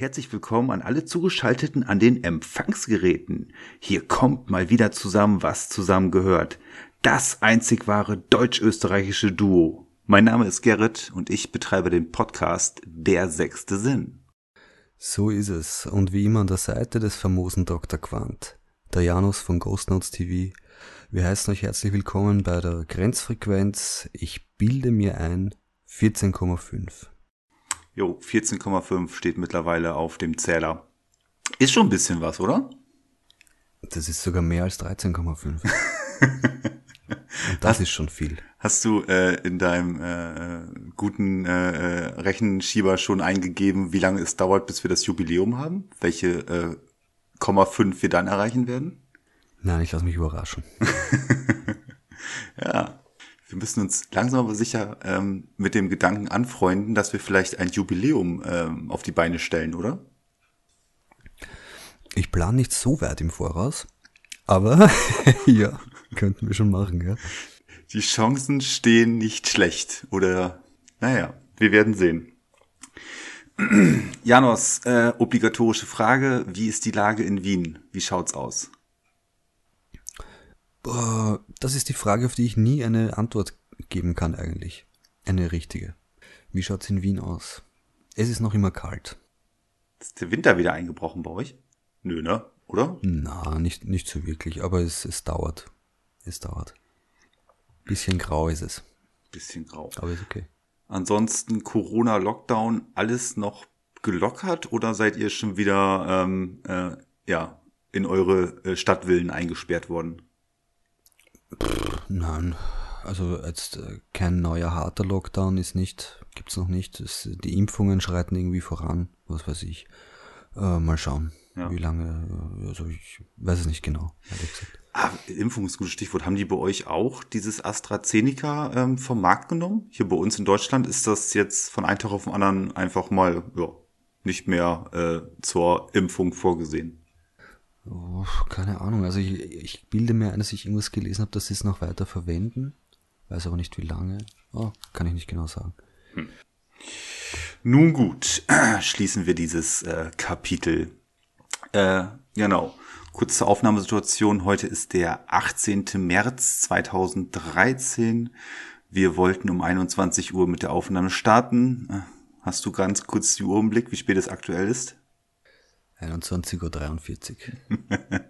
herzlich willkommen an alle Zugeschalteten an den Empfangsgeräten. Hier kommt mal wieder zusammen, was zusammengehört. Das einzig wahre deutsch-österreichische Duo. Mein Name ist Gerrit und ich betreibe den Podcast Der sechste Sinn. So ist es. Und wie immer an der Seite des famosen Dr. Quant, der Janus von Ghost Notes TV. Wir heißen euch herzlich willkommen bei der Grenzfrequenz. Ich bilde mir ein 14,5. Jo, 14,5 steht mittlerweile auf dem Zähler. Ist schon ein bisschen was, oder? Das ist sogar mehr als 13,5. Und das hast, ist schon viel. Hast du äh, in deinem äh, guten äh, äh, Rechenschieber schon eingegeben, wie lange es dauert, bis wir das Jubiläum haben? Welche äh, Komma 5 wir dann erreichen werden? Nein, ich lasse mich überraschen. ja, wir müssen uns langsam aber sicher ähm, mit dem Gedanken anfreunden, dass wir vielleicht ein Jubiläum ähm, auf die Beine stellen, oder? Ich plane nicht so weit im Voraus, aber ja, könnten wir schon machen, ja. Die Chancen stehen nicht schlecht, oder naja, wir werden sehen. Janos, äh, obligatorische Frage, wie ist die Lage in Wien? Wie schaut's aus? Boah, das ist die Frage, auf die ich nie eine Antwort geben kann eigentlich. Eine richtige. Wie schaut's in Wien aus? Es ist noch immer kalt. Ist der Winter wieder eingebrochen bei euch? Nö, ne? Oder? Na, nicht, nicht so wirklich, aber es, es dauert. Es dauert. Bisschen grau ist es. Bisschen grau. Aber ist okay. Ansonsten Corona, Lockdown, alles noch gelockert oder seid ihr schon wieder ähm, äh, ja in eure äh, Stadtvillen eingesperrt worden? Nein, also jetzt äh, kein neuer harter Lockdown ist nicht, gibt's noch nicht. Es, die Impfungen schreiten irgendwie voran, was weiß ich. Äh, mal schauen, ja. wie lange, also ich weiß es nicht genau, ehrlich gesagt. Ah, Impfung ist ein gutes Stichwort. Haben die bei euch auch dieses AstraZeneca ähm, vom Markt genommen? Hier bei uns in Deutschland ist das jetzt von einem Tag auf den anderen einfach mal ja, nicht mehr äh, zur Impfung vorgesehen. Oh, keine Ahnung. Also ich, ich bilde mir ein, dass ich irgendwas gelesen habe, dass sie es noch weiter verwenden. Weiß aber nicht wie lange. Oh, kann ich nicht genau sagen. Hm. Nun gut, schließen wir dieses äh, Kapitel. Äh, genau. Kurze Aufnahmesituation. Heute ist der 18. März 2013. Wir wollten um 21 Uhr mit der Aufnahme starten. Äh, hast du ganz kurz die Uhr im Blick, wie spät es aktuell ist? 21.43 Uhr.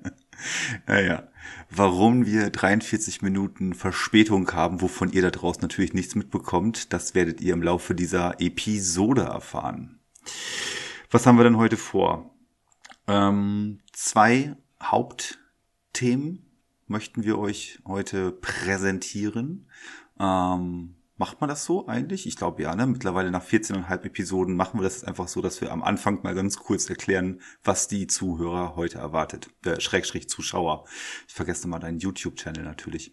naja, warum wir 43 Minuten Verspätung haben, wovon ihr da draußen natürlich nichts mitbekommt, das werdet ihr im Laufe dieser Episode erfahren. Was haben wir denn heute vor? Ähm, zwei Hauptthemen möchten wir euch heute präsentieren. Ähm, Macht man das so eigentlich? Ich glaube ja, ne? Mittlerweile nach 14,5 Episoden machen wir das einfach so, dass wir am Anfang mal ganz kurz erklären, was die Zuhörer heute erwartet. Der Schrägstrich Zuschauer. Ich vergesse mal deinen YouTube-Channel natürlich.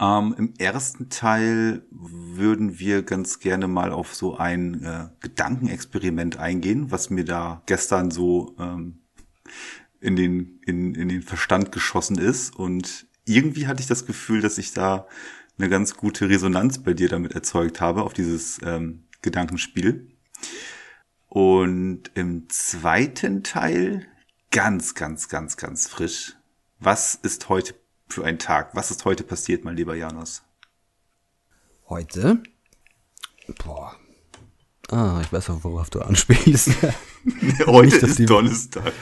Ähm, Im ersten Teil würden wir ganz gerne mal auf so ein äh, Gedankenexperiment eingehen, was mir da gestern so ähm, in, den, in, in den Verstand geschossen ist. Und irgendwie hatte ich das Gefühl, dass ich da eine ganz gute Resonanz bei dir damit erzeugt habe auf dieses ähm, Gedankenspiel. Und im zweiten Teil ganz, ganz, ganz, ganz frisch. Was ist heute für ein Tag? Was ist heute passiert, mein lieber Janos? Heute? Boah. Ah, ich weiß auch, worauf du anspielst. heute ist Donnerstag.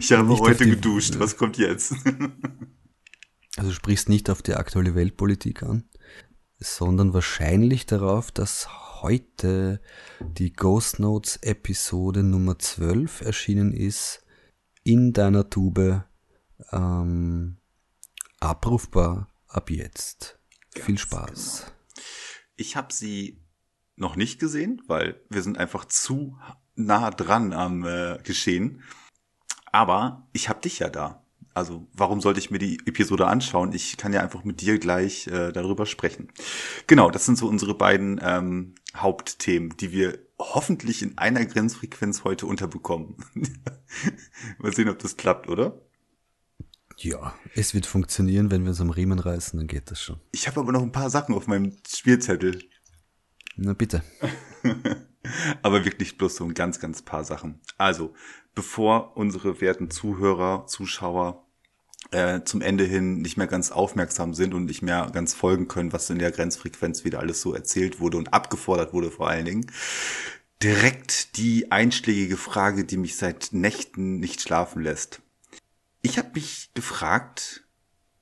Ich habe heute geduscht. Was kommt jetzt? Also sprichst nicht auf die aktuelle Weltpolitik an, sondern wahrscheinlich darauf, dass heute die Ghost Notes Episode Nummer 12 erschienen ist, in deiner Tube, ähm, abrufbar ab jetzt. Ganz Viel Spaß. Genau. Ich habe sie noch nicht gesehen, weil wir sind einfach zu nah dran am äh, Geschehen. Aber ich habe dich ja da. Also warum sollte ich mir die Episode anschauen? Ich kann ja einfach mit dir gleich äh, darüber sprechen. Genau, das sind so unsere beiden ähm, Hauptthemen, die wir hoffentlich in einer Grenzfrequenz heute unterbekommen. Mal sehen, ob das klappt, oder? Ja, es wird funktionieren, wenn wir uns am Riemen reißen, dann geht das schon. Ich habe aber noch ein paar Sachen auf meinem Spielzettel. Na bitte. Aber wirklich bloß so ein ganz, ganz paar Sachen. Also, bevor unsere werten Zuhörer, Zuschauer äh, zum Ende hin nicht mehr ganz aufmerksam sind und nicht mehr ganz folgen können, was in der Grenzfrequenz wieder alles so erzählt wurde und abgefordert wurde vor allen Dingen. Direkt die einschlägige Frage, die mich seit Nächten nicht schlafen lässt. Ich habe mich gefragt,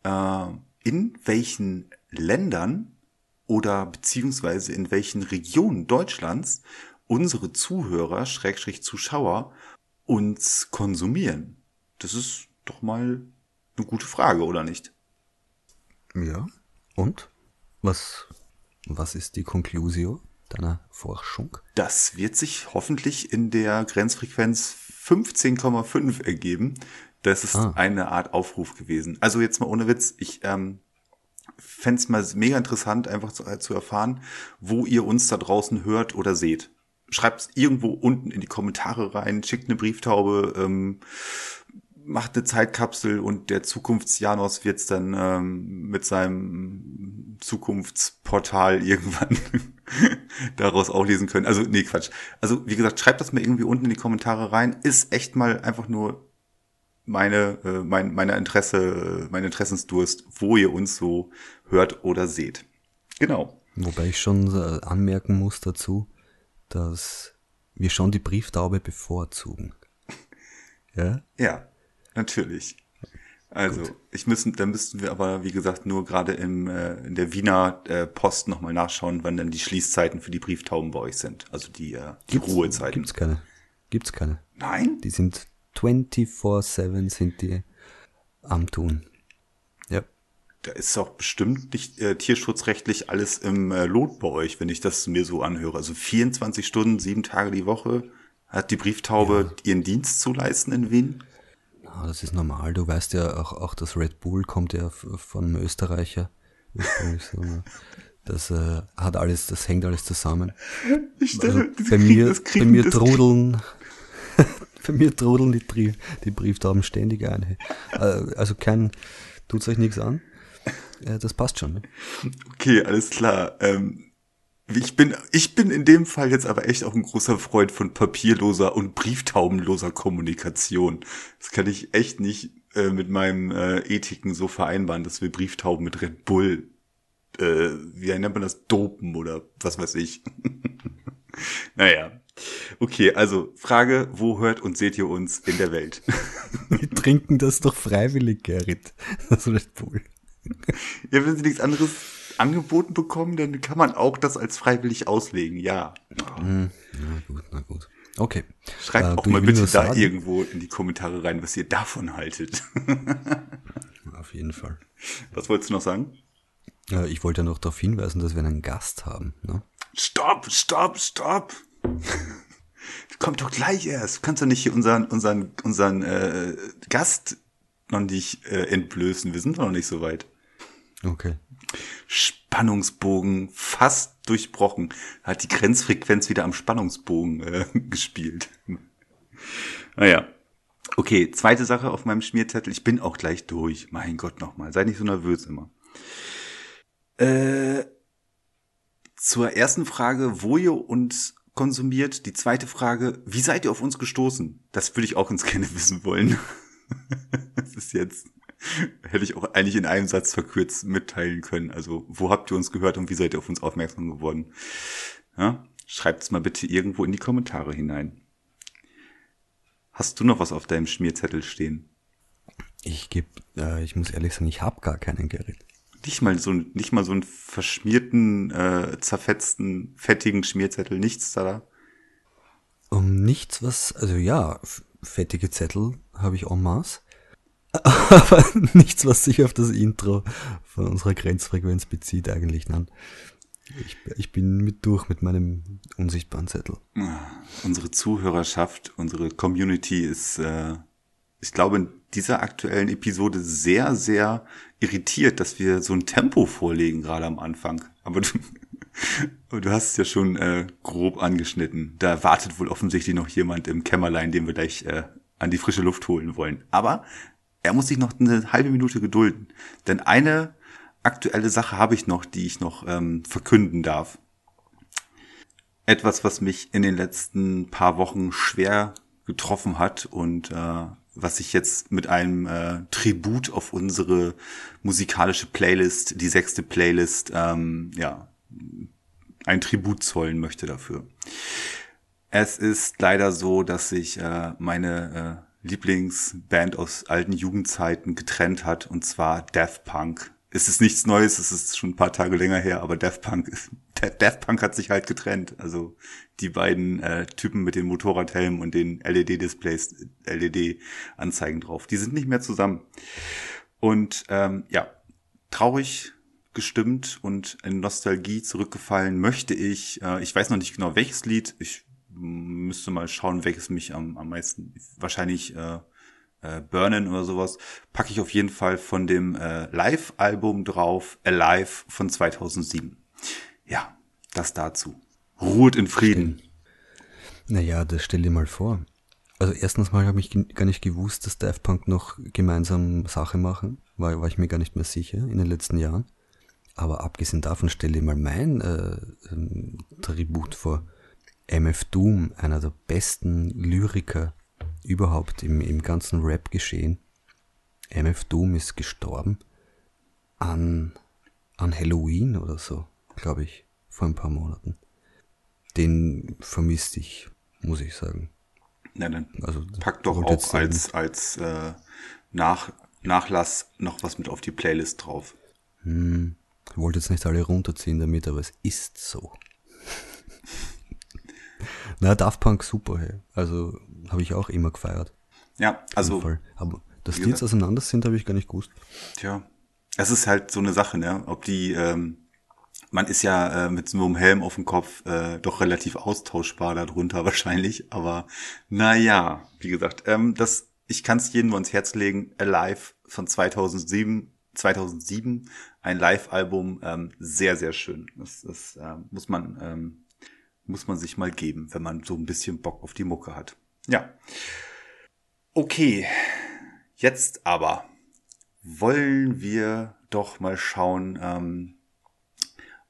äh, in welchen Ländern oder beziehungsweise in welchen Regionen Deutschlands unsere Zuhörer, Schrägstrich Zuschauer, uns konsumieren. Das ist doch mal eine gute Frage, oder nicht? Ja. Und? Was, was ist die Conclusio deiner Forschung? Das wird sich hoffentlich in der Grenzfrequenz 15,5 ergeben. Das ist ah. eine Art Aufruf gewesen. Also jetzt mal ohne Witz, ich ähm, fände es mal mega interessant, einfach zu, zu erfahren, wo ihr uns da draußen hört oder seht. Schreibt es irgendwo unten in die Kommentare rein, schickt eine Brieftaube, ähm, macht eine Zeitkapsel und der Zukunftsjanos wird es dann ähm, mit seinem Zukunftsportal irgendwann daraus auch lesen können. Also, nee, Quatsch. Also, wie gesagt, schreibt das mal irgendwie unten in die Kommentare rein. Ist echt mal einfach nur meine, äh, mein, meine Interesse, mein Interessensdurst, wo ihr uns so hört oder seht. Genau. Wobei ich schon äh, anmerken muss dazu, dass wir schon die Brieftaube bevorzugen. ja? Ja, natürlich. Also, Gut. ich müssen, da müssten wir aber, wie gesagt, nur gerade im, äh, in der Wiener äh, Post nochmal nachschauen, wann denn die Schließzeiten für die Brieftauben bei euch sind. Also die, äh, die gibt's, Ruhezeiten. Gibt's keine. Gibt's keine. Nein? Die sind 24-7 sind die am Tun. Ja. Da ist auch bestimmt nicht äh, tierschutzrechtlich alles im äh, Lot bei euch, wenn ich das mir so anhöre. Also 24 Stunden, sieben Tage die Woche hat die Brieftaube ja. ihren Dienst zu leisten in Wien. Na, das ist normal. Du weißt ja auch, auch das Red Bull kommt ja von einem Österreicher. Das äh, hat alles, das hängt alles zusammen. Ich stelle, also, bei mir, bei mir trudeln, bei mir trudeln die, Brief, die Brieftauben ständig ein. Äh, also kein, tut's euch nichts an. Äh, das passt schon. Ne? Okay, alles klar. Ähm, ich bin, ich bin in dem Fall jetzt aber echt auch ein großer Freund von papierloser und brieftaubenloser Kommunikation. Das kann ich echt nicht äh, mit meinem äh, Ethiken so vereinbaren, dass wir Brieftauben mit Red Bull, äh, wie nennt man das, dopen oder was weiß ich. naja, Okay, also Frage, wo hört und seht ihr uns in der Welt? Wir trinken das doch freiwillig, Gerrit. Das Red Bull. Ja, wenn sie nichts anderes angeboten bekommen, dann kann man auch das als freiwillig auslegen, ja. Hm, na gut, na gut. Okay. Schreibt äh, auch mal bitte da sagen? irgendwo in die Kommentare rein, was ihr davon haltet. Auf jeden Fall. Was wolltest du noch sagen? Äh, ich wollte ja noch darauf hinweisen, dass wir einen Gast haben. Ne? Stopp, stopp, stopp. Kommt doch gleich erst. Du kannst doch nicht hier unseren, unseren, unseren äh, Gast noch nicht äh, entblößen. Wir sind noch nicht so weit. Okay. Spannungsbogen fast durchbrochen. Hat die Grenzfrequenz wieder am Spannungsbogen äh, gespielt. Naja. Okay, zweite Sache auf meinem Schmierzettel. Ich bin auch gleich durch. Mein Gott nochmal. Sei nicht so nervös immer. Äh, zur ersten Frage, wo ihr uns konsumiert. Die zweite Frage, wie seid ihr auf uns gestoßen? Das würde ich auch ins gerne wissen wollen. das ist jetzt, hätte ich auch eigentlich in einem Satz verkürzt mitteilen können. Also, wo habt ihr uns gehört und wie seid ihr auf uns aufmerksam geworden? Ja? Schreibt es mal bitte irgendwo in die Kommentare hinein. Hast du noch was auf deinem Schmierzettel stehen? Ich geb, äh, ich muss ehrlich sagen, ich habe gar keinen Gerrit. Nicht mal so, nicht mal so einen verschmierten, äh, zerfetzten, fettigen Schmierzettel, nichts da. Um nichts, was, also ja, fettige Zettel habe ich en masse. Aber nichts, was sich auf das Intro von unserer Grenzfrequenz bezieht, eigentlich. Nein. Ich, ich bin mit durch mit meinem unsichtbaren Zettel. Unsere Zuhörerschaft, unsere Community ist, äh, ich glaube, in dieser aktuellen Episode sehr, sehr irritiert, dass wir so ein Tempo vorlegen, gerade am Anfang. Aber du, du hast es ja schon äh, grob angeschnitten. Da wartet wohl offensichtlich noch jemand im Kämmerlein, den wir gleich äh, an die frische Luft holen wollen. Aber er muss sich noch eine halbe Minute gedulden. Denn eine aktuelle Sache habe ich noch, die ich noch ähm, verkünden darf. etwas, was mich in den letzten paar Wochen schwer getroffen hat und äh, was ich jetzt mit einem äh, Tribut auf unsere musikalische Playlist, die sechste Playlist, ähm, ja, ein Tribut zollen möchte dafür. Es ist leider so, dass sich äh, meine äh, Lieblingsband aus alten Jugendzeiten getrennt hat, und zwar Death Punk. Es ist nichts Neues, es ist schon ein paar Tage länger her, aber Death Punk, Death Punk hat sich halt getrennt. Also die beiden äh, Typen mit den Motorradhelmen und den LED-Displays, LED-Anzeigen drauf, die sind nicht mehr zusammen. Und ähm, ja, traurig gestimmt und in Nostalgie zurückgefallen möchte ich, äh, ich weiß noch nicht genau welches Lied, ich müsste mal schauen, welches mich am, am meisten, wahrscheinlich äh, äh, Burnen oder sowas, packe ich auf jeden Fall von dem äh, Live-Album drauf, Alive von 2007. Ja, das dazu. Ruhet in Frieden. Naja, das stell dir mal vor. Also erstens mal habe ich gar nicht gewusst, dass Daft Punk noch gemeinsam Sache machen. War, war ich mir gar nicht mehr sicher in den letzten Jahren. Aber abgesehen davon stell dir mal mein äh, ähm, Tribut vor. MF Doom, einer der besten Lyriker überhaupt im, im ganzen Rap-Geschehen. MF Doom ist gestorben an, an Halloween oder so, glaube ich, vor ein paar Monaten. Den vermisste ich, muss ich sagen. Na dann also, pack doch auch als, als äh, Nach, Nachlass noch was mit auf die Playlist drauf. Hm, wollte jetzt nicht alle runterziehen damit, aber es ist so. Na, Daft Punk super, hey. Also habe ich auch immer gefeiert. Ja, also. Aber dass die jetzt auseinander sind, habe ich gar nicht gewusst. Tja. Es ist halt so eine Sache, ne? Ob die, ähm, man ist ja äh, mit so einem Helm auf dem Kopf äh, doch relativ austauschbar darunter wahrscheinlich, aber naja, wie gesagt, ähm, das, ich kann es jedem ans Herz legen, Alive von 2007, 2007, ein Live-Album, ähm, sehr, sehr schön. Das, das äh, muss man ähm, muss man sich mal geben, wenn man so ein bisschen Bock auf die Mucke hat. Ja. Okay. Jetzt aber wollen wir doch mal schauen, ähm,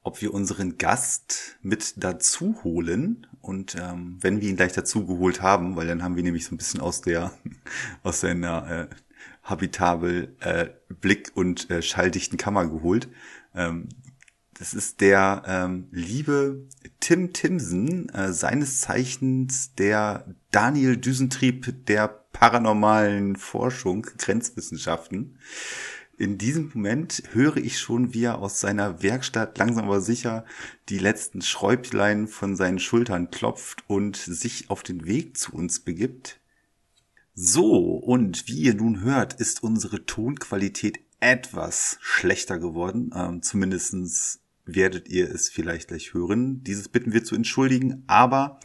ob wir unseren Gast mit dazu holen. Und ähm, wenn wir ihn gleich dazu geholt haben, weil dann haben wir nämlich so ein bisschen aus der aus seiner äh, habitabel äh, Blick und äh, schalldichten Kammer geholt, ähm, das ist der ähm, liebe Tim Timsen, äh, seines Zeichens der Daniel Düsentrieb der paranormalen Forschung, Grenzwissenschaften. In diesem Moment höre ich schon, wie er aus seiner Werkstatt langsam aber sicher die letzten Schräublein von seinen Schultern klopft und sich auf den Weg zu uns begibt. So, und wie ihr nun hört, ist unsere Tonqualität etwas schlechter geworden, ähm, zumindestens werdet ihr es vielleicht gleich hören. Dieses bitten wir zu entschuldigen, aber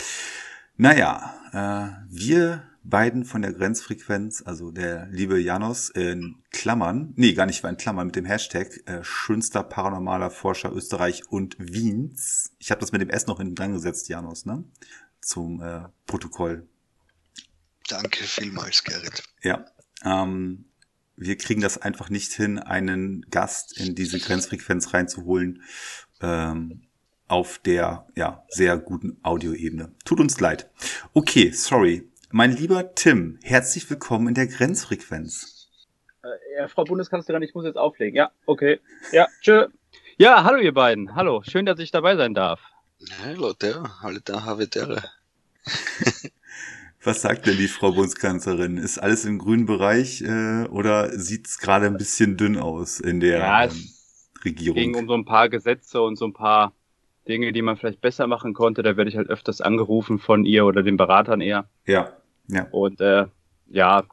naja, äh, wir beiden von der Grenzfrequenz, also der liebe Janos in Klammern, nee, gar nicht war in Klammern mit dem Hashtag äh, schönster paranormaler Forscher Österreich und Wiens. Ich habe das mit dem S noch hinten dran gesetzt, Janos, ne? Zum äh, Protokoll. Danke vielmals, Gerrit. Ja. Ähm, wir kriegen das einfach nicht hin, einen Gast in diese Grenzfrequenz reinzuholen ähm, auf der ja sehr guten Audioebene. Tut uns leid. Okay, sorry. Mein lieber Tim, herzlich willkommen in der Grenzfrequenz. Äh, ja, Frau Bundeskanzlerin, ich muss jetzt auflegen. Ja, okay. Ja, tschö. Ja, hallo ihr beiden. Hallo, schön, dass ich dabei sein darf. Hallo, der, hallo, da habe der. Was sagt denn die Frau Bundeskanzlerin? Ist alles im grünen Bereich äh, oder sieht es gerade ein bisschen dünn aus in der ja, ähm, Regierung? Es ging um so ein paar Gesetze und so ein paar Dinge, die man vielleicht besser machen konnte. Da werde ich halt öfters angerufen von ihr oder den Beratern eher. Ja, ja. Und äh, ja,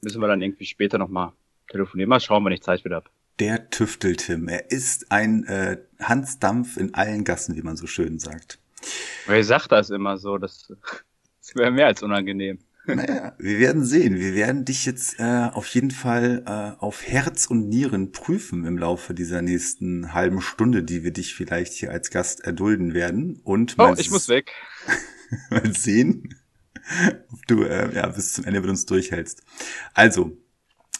müssen wir dann irgendwie später nochmal telefonieren. Mal schauen, wenn ich Zeit wieder habe. Der Tüfteltim. Er ist ein äh, Hansdampf in allen Gassen, wie man so schön sagt. Wer sagt das immer so? Das das wäre mehr als unangenehm. Naja, wir werden sehen. Wir werden dich jetzt äh, auf jeden Fall äh, auf Herz und Nieren prüfen im Laufe dieser nächsten halben Stunde, die wir dich vielleicht hier als Gast erdulden werden. Und oh, ich muss weg. mal sehen, ob du äh, ja, bis zum Ende mit uns durchhältst. Also,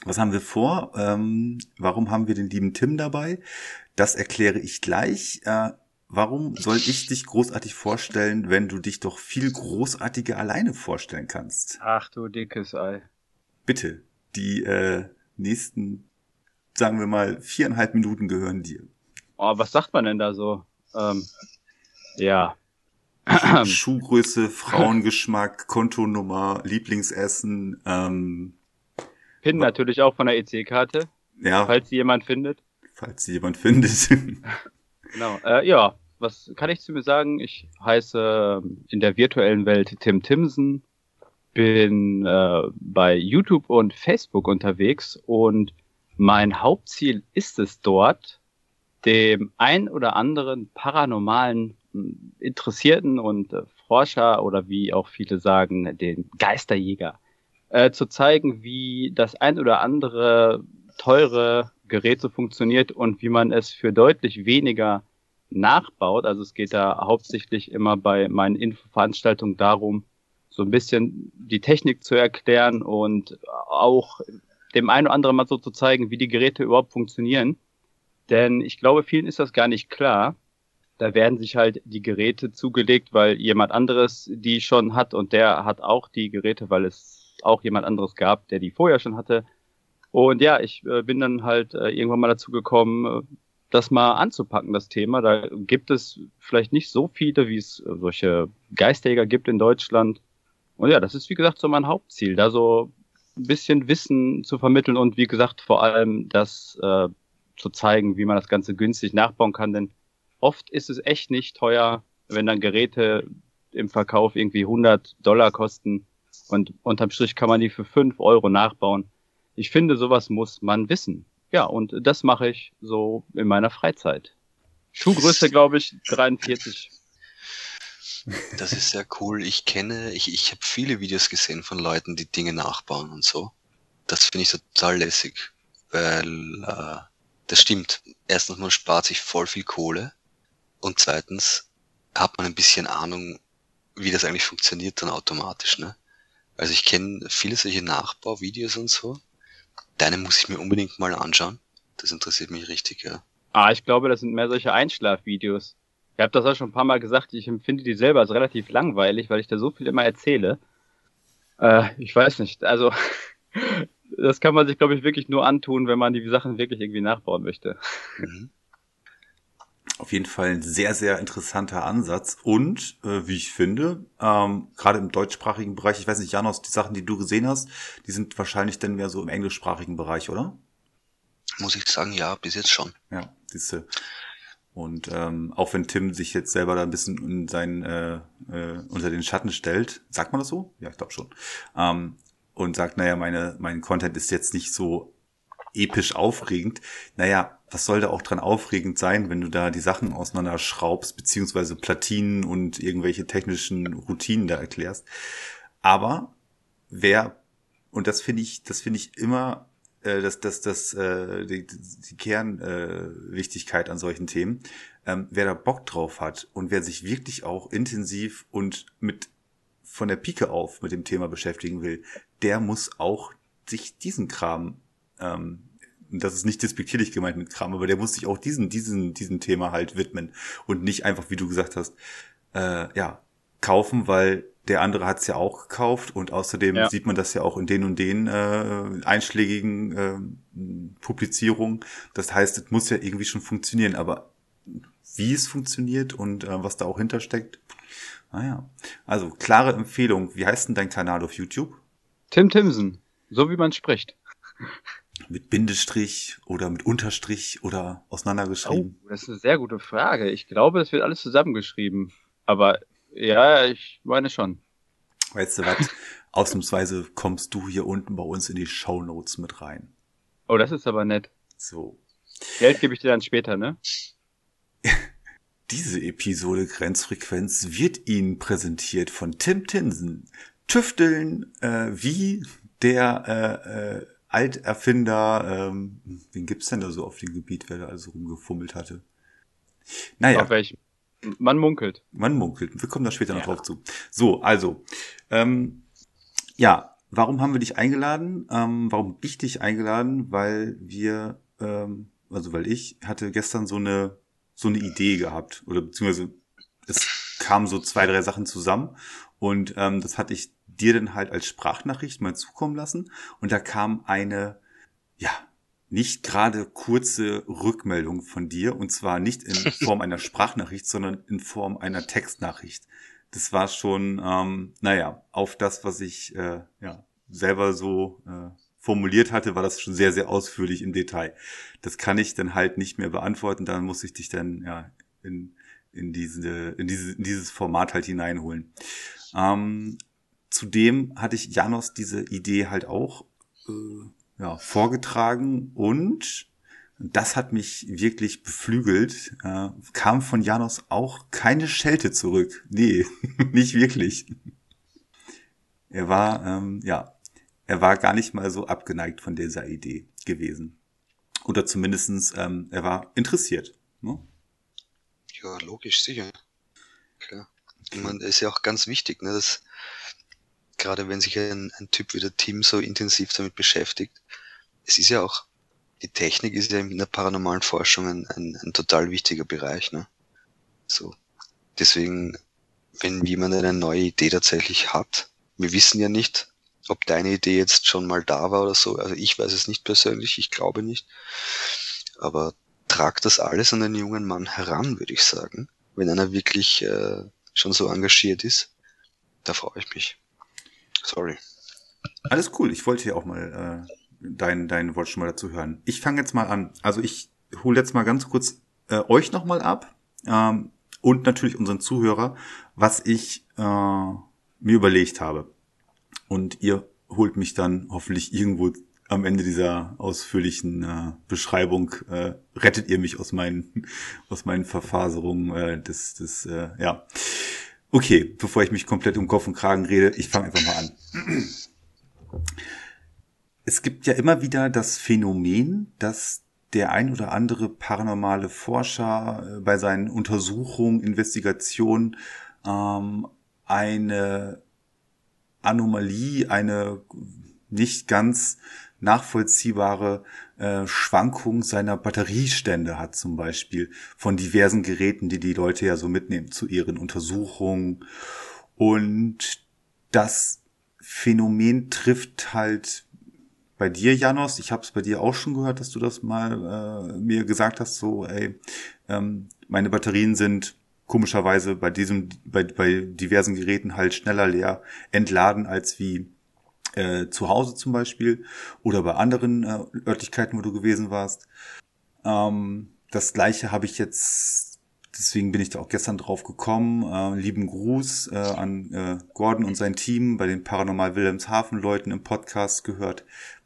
was haben wir vor? Ähm, warum haben wir den lieben Tim dabei? Das erkläre ich gleich. Äh, warum soll ich dich großartig vorstellen, wenn du dich doch viel großartiger alleine vorstellen kannst? Ach du dickes Ei. Bitte, die äh, nächsten, sagen wir mal, viereinhalb Minuten gehören dir. Oh, was sagt man denn da so? Ähm, ja. Schuhgröße, Frauengeschmack, Kontonummer, Lieblingsessen, ähm, PIN natürlich auch von der EC-Karte, ja, falls sie jemand findet. falls sie jemand findet. Genau. Äh, ja, was kann ich zu mir sagen? Ich heiße ähm, in der virtuellen Welt Tim Timsen, bin äh, bei YouTube und Facebook unterwegs und mein Hauptziel ist es dort, dem ein oder anderen paranormalen mh, Interessierten und äh, Forscher oder wie auch viele sagen, den Geisterjäger, äh, zu zeigen, wie das ein oder andere teure Gerät so funktioniert und wie man es für deutlich weniger nachbaut. Also es geht da hauptsächlich immer bei meinen Infoveranstaltungen darum, so ein bisschen die Technik zu erklären und auch dem einen oder anderen mal so zu zeigen, wie die Geräte überhaupt funktionieren. Denn ich glaube, vielen ist das gar nicht klar. Da werden sich halt die Geräte zugelegt, weil jemand anderes die schon hat und der hat auch die Geräte, weil es auch jemand anderes gab, der die vorher schon hatte. Und ja, ich äh, bin dann halt äh, irgendwann mal dazu gekommen, das mal anzupacken, das Thema. Da gibt es vielleicht nicht so viele, wie es solche Geisterjäger gibt in Deutschland. Und ja, das ist wie gesagt so mein Hauptziel, da so ein bisschen Wissen zu vermitteln und wie gesagt vor allem das äh, zu zeigen, wie man das Ganze günstig nachbauen kann. Denn oft ist es echt nicht teuer, wenn dann Geräte im Verkauf irgendwie 100 Dollar kosten und unterm Strich kann man die für 5 Euro nachbauen. Ich finde, sowas muss man wissen. Ja, und das mache ich so in meiner Freizeit. Schuhgröße, glaube ich, 43. Das ist sehr cool. Ich kenne, ich, ich habe viele Videos gesehen von Leuten, die Dinge nachbauen und so. Das finde ich total lässig, weil äh, das stimmt. Erstens, man spart sich voll viel Kohle und zweitens hat man ein bisschen Ahnung, wie das eigentlich funktioniert dann automatisch. Ne? Also ich kenne viele solche Nachbauvideos und so. Deine muss ich mir unbedingt mal anschauen. Das interessiert mich richtig, ja. Ah, ich glaube, das sind mehr solche Einschlafvideos. Ich habe das auch schon ein paar Mal gesagt, ich empfinde die selber als relativ langweilig, weil ich da so viel immer erzähle. Äh, ich weiß nicht, also das kann man sich, glaube ich, wirklich nur antun, wenn man die Sachen wirklich irgendwie nachbauen möchte. Mhm. Auf jeden Fall ein sehr, sehr interessanter Ansatz und, äh, wie ich finde, ähm, gerade im deutschsprachigen Bereich, ich weiß nicht, Janos, die Sachen, die du gesehen hast, die sind wahrscheinlich dann mehr so im englischsprachigen Bereich, oder? Muss ich sagen, ja, bis jetzt schon. Ja, siehste. Und ähm, auch wenn Tim sich jetzt selber da ein bisschen in seinen, äh, äh, unter den Schatten stellt, sagt man das so? Ja, ich glaube schon. Ähm, und sagt, naja, meine, mein Content ist jetzt nicht so episch aufregend. Naja, was soll da auch dran aufregend sein, wenn du da die Sachen auseinanderschraubst, beziehungsweise Platinen und irgendwelche technischen Routinen da erklärst. Aber wer, und das finde ich, das finde ich immer äh, das, das, das, äh, die, die Kernwichtigkeit äh, an solchen Themen. Ähm, wer da Bock drauf hat und wer sich wirklich auch intensiv und mit von der Pike auf mit dem Thema beschäftigen will, der muss auch sich diesen Kram, ähm, das ist nicht despektierlich gemeint mit Kram, aber der muss sich auch diesen, diesen, diesem Thema halt widmen und nicht einfach, wie du gesagt hast, äh, ja, kaufen, weil der andere hat es ja auch gekauft und außerdem Ja. sieht man das ja auch in den und den äh, einschlägigen äh, Publizierungen. Das heißt, es muss ja irgendwie schon funktionieren, aber wie es funktioniert und äh, was da auch hintersteckt, naja. Also, klare Empfehlung. Wie heißt denn dein Kanal auf YouTube? Tim Timsen, so wie man spricht. Mit Bindestrich oder mit Unterstrich oder Oh, auseinandergeschrieben? das ist eine sehr gute Frage. Ich glaube, das wird alles zusammengeschrieben. Aber ja, ich meine schon. Weißt du was? Ausnahmsweise kommst du hier unten bei uns in die Shownotes mit rein. Oh, das ist aber nett. So. Geld gebe ich dir dann später, ne? Diese Episode Grenzfrequenz wird Ihnen präsentiert von Tim Tinsen. Tüfteln äh, wie der äh, äh, Alterfinder, ähm, wen gibt's denn da so auf dem Gebiet, wer da also rumgefummelt hatte? Naja, Auf welchem? Man munkelt. man munkelt. Wir kommen da später noch Ja. drauf zu. So, also, ähm, ja, warum haben wir dich eingeladen? Ähm, warum ich dich eingeladen? Weil wir, ähm, also weil ich hatte gestern so eine so eine Idee gehabt oder beziehungsweise es kamen so zwei, drei Sachen zusammen und ähm, das hatte ich dir dann halt als Sprachnachricht mal zukommen lassen und da kam eine, ja, nicht gerade kurze Rückmeldung von dir und zwar nicht in Form einer Sprachnachricht, sondern in Form einer Textnachricht. Das war schon, ähm, naja, auf das, was ich äh, ja, selber so äh, formuliert hatte, war das schon sehr, sehr ausführlich im Detail. Das kann ich dann halt nicht mehr beantworten, dann muss ich dich dann ja in, in, diese, in, diese, in dieses Format halt hineinholen. Ähm, zudem hatte ich Janos diese Idee halt auch äh, ja, vorgetragen und das hat mich wirklich beflügelt. Äh, kam von Janos auch keine Schelte zurück. Nee, nicht wirklich. Er war, ähm, ja, er war gar nicht mal so abgeneigt von dieser Idee gewesen. Oder zumindestens, ähm, er war interessiert. Ne? Ja, logisch, sicher. Klar. Ich meine, das ist ja auch ganz wichtig, ne, dass gerade wenn sich ein, ein Typ wie der Tim so intensiv damit beschäftigt, es ist ja auch, die Technik ist ja in der paranormalen Forschung ein, ein, ein total wichtiger Bereich. Ne? So. Deswegen, wenn jemand eine neue Idee tatsächlich hat, wir wissen ja nicht, ob deine Idee jetzt schon mal da war oder so. Also ich weiß es nicht persönlich, ich glaube nicht. Aber trag das alles an den jungen Mann heran, würde ich sagen. Wenn einer wirklich äh, schon so engagiert ist, da freue ich mich. Sorry. Alles cool. Ich wollte hier auch mal äh, dein, dein Wort schon mal dazu hören. Ich fange jetzt mal an. Also ich hole jetzt mal ganz kurz äh, euch nochmal ab ähm, und natürlich unseren Zuhörer, was ich äh, mir überlegt habe. Und ihr holt mich dann hoffentlich irgendwo am Ende dieser ausführlichen äh, Beschreibung äh, rettet ihr mich aus meinen aus meinen Verfaserungen äh, des des äh, ja okay bevor ich mich komplett um Kopf und Kragen rede ich fange einfach mal an. Es gibt ja immer wieder das Phänomen, dass der ein oder andere paranormale Forscher äh, bei seinen Untersuchungen, Investigationen ähm, eine Anomalie, eine nicht ganz nachvollziehbare äh, Schwankung seiner Batteriestände hat zum Beispiel von diversen Geräten, die die Leute ja so mitnehmen zu ihren Untersuchungen. Und das Phänomen trifft halt bei dir, Janos, ich habe es bei dir auch schon gehört, dass du das mal äh, mir gesagt hast, so, ey, ähm, meine Batterien sind komischerweise bei diesem, bei, bei diversen Geräten halt schneller leer entladen als wie äh, zu Hause zum Beispiel oder bei anderen äh, Örtlichkeiten, wo du gewesen warst. Ähm, das gleiche habe ich jetzt, deswegen bin ich da auch gestern drauf gekommen. Äh, lieben Gruß äh, an äh, Gordon und sein Team bei den Paranormal Wilhelmshaven Leuten im Podcast gehört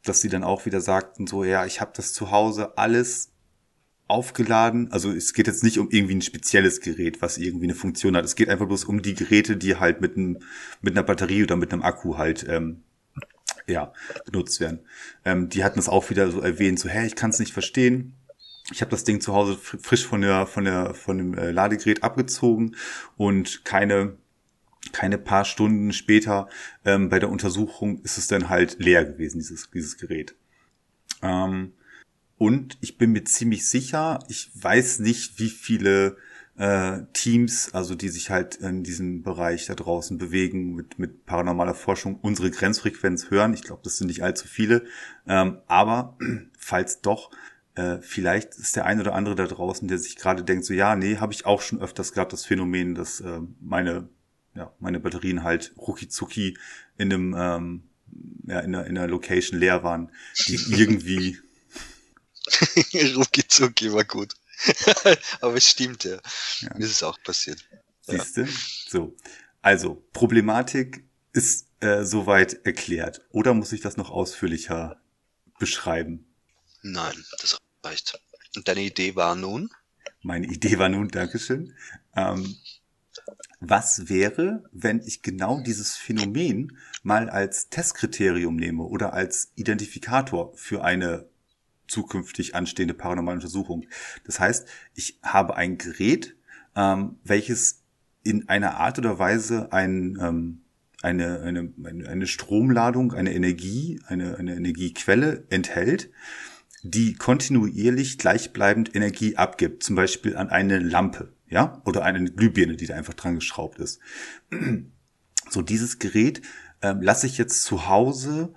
dass sie dann auch wieder sagten, so, ja, ich habe das zu Hause alles aufgeladen. Also es geht jetzt nicht um irgendwie ein spezielles Gerät, was irgendwie eine Funktion hat. Es geht einfach bloß um die Geräte, die halt mit, einem, mit einer Batterie oder mit einem Akku halt ähm, ja, benutzt werden. Ähm, die hatten es auch wieder so erwähnt, so, hä, ich kann es nicht verstehen. Ich habe das Ding zu Hause frisch von der von der von dem äh, Ladegerät abgezogen und keine keine paar Stunden später ähm, bei der Untersuchung ist es dann halt leer gewesen, dieses, dieses Gerät. Ähm, und ich bin mir ziemlich sicher, ich weiß nicht, wie viele äh, Teams, also die sich halt in diesem Bereich da draußen bewegen, mit, mit paranormaler Forschung unsere Grenzfrequenz hören. Ich glaube, das sind nicht allzu viele. Ähm, aber falls doch, äh, vielleicht ist der ein oder andere da draußen, der sich gerade denkt, so ja, nee, habe ich auch schon öfters gehabt, das Phänomen, dass äh, meine ja, meine Batterien halt rucki zucki in einem, ähm, ja, in einer, in einer Location leer waren, die irgendwie. rucki zucki war gut. Aber es stimmt ja. ja. Mir ist es auch passiert. Siehste? Ja. So. Also, Problematik ist äh, soweit erklärt. Oder muss ich das noch ausführlicher beschreiben? Nein, das reicht. Und deine Idee war nun? Meine Idee war nun, Dankeschön. Ähm, was wäre, wenn ich genau dieses Phänomen mal als Testkriterium nehme oder als Identifikator für eine zukünftig anstehende paranormale Untersuchung. Das heißt, ich habe ein Gerät, ähm, welches in einer Art oder Weise ein, ähm, eine, eine, eine Stromladung, eine Energie, eine, eine Energiequelle enthält, die kontinuierlich gleichbleibend Energie abgibt, zum Beispiel an eine Lampe, ja, oder eine Glühbirne, die da einfach dran geschraubt ist. So, dieses Gerät ähm, lasse ich jetzt zu Hause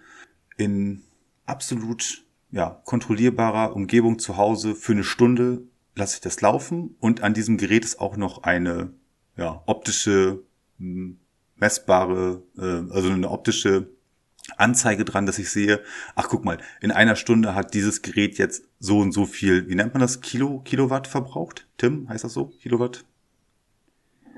in absolut ja, kontrollierbarer Umgebung zu Hause für eine Stunde lasse ich das laufen und an diesem Gerät ist auch noch eine ja, optische hm, messbare, äh, also eine optische Anzeige dran, dass ich sehe, ach guck mal, in einer Stunde hat dieses Gerät jetzt so und so viel, wie nennt man das, Kilo, Kilowatt verbraucht? Tim, heißt das so? Kilowatt?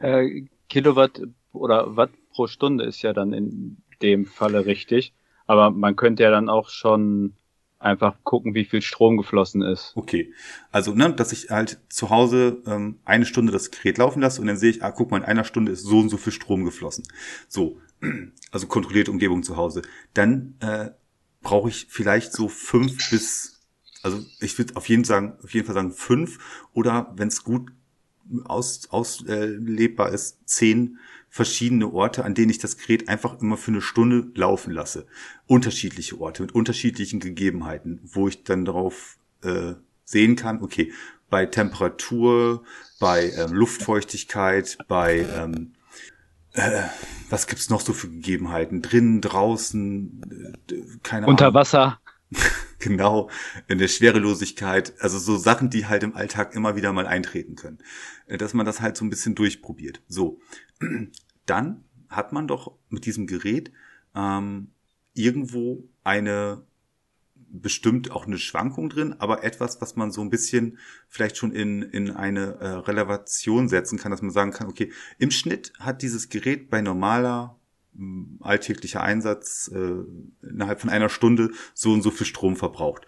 Äh, Kilowatt oder Watt pro Stunde ist ja dann in dem Falle richtig. Aber man könnte ja dann auch schon einfach gucken, wie viel Strom geflossen ist. Okay, also ne, dass ich halt zu Hause ähm, eine Stunde das Gerät laufen lasse und dann sehe ich, ah, guck mal, in einer Stunde ist so und so viel Strom geflossen. So, also kontrollierte Umgebung zu Hause. Dann äh, brauche ich vielleicht so fünf bis, also ich würde auf jeden sagen, auf jeden Fall sagen fünf oder wenn es gut aus, auslebbar ist, zehn verschiedene Orte, an denen ich das Gerät einfach immer für eine Stunde laufen lasse. Unterschiedliche Orte mit unterschiedlichen Gegebenheiten, wo ich dann darauf äh, sehen kann, okay, bei Temperatur, bei ähm, Luftfeuchtigkeit, bei ähm, äh, was gibt's noch so für Gegebenheiten? Drinnen, draußen, äh, keine Unter Ahnung. Wasser. genau, in der Schwerelosigkeit, also so Sachen, die halt im Alltag immer wieder mal eintreten können. Äh, dass man das halt so ein bisschen durchprobiert. So, dann hat man doch mit diesem Gerät ähm, irgendwo eine bestimmt auch eine Schwankung drin, aber etwas, was man so ein bisschen vielleicht schon in, in eine äh, Relevation setzen kann, dass man sagen kann, okay, im Schnitt hat dieses Gerät bei normaler alltäglicher Einsatz äh, innerhalb von einer Stunde so und so viel Strom verbraucht.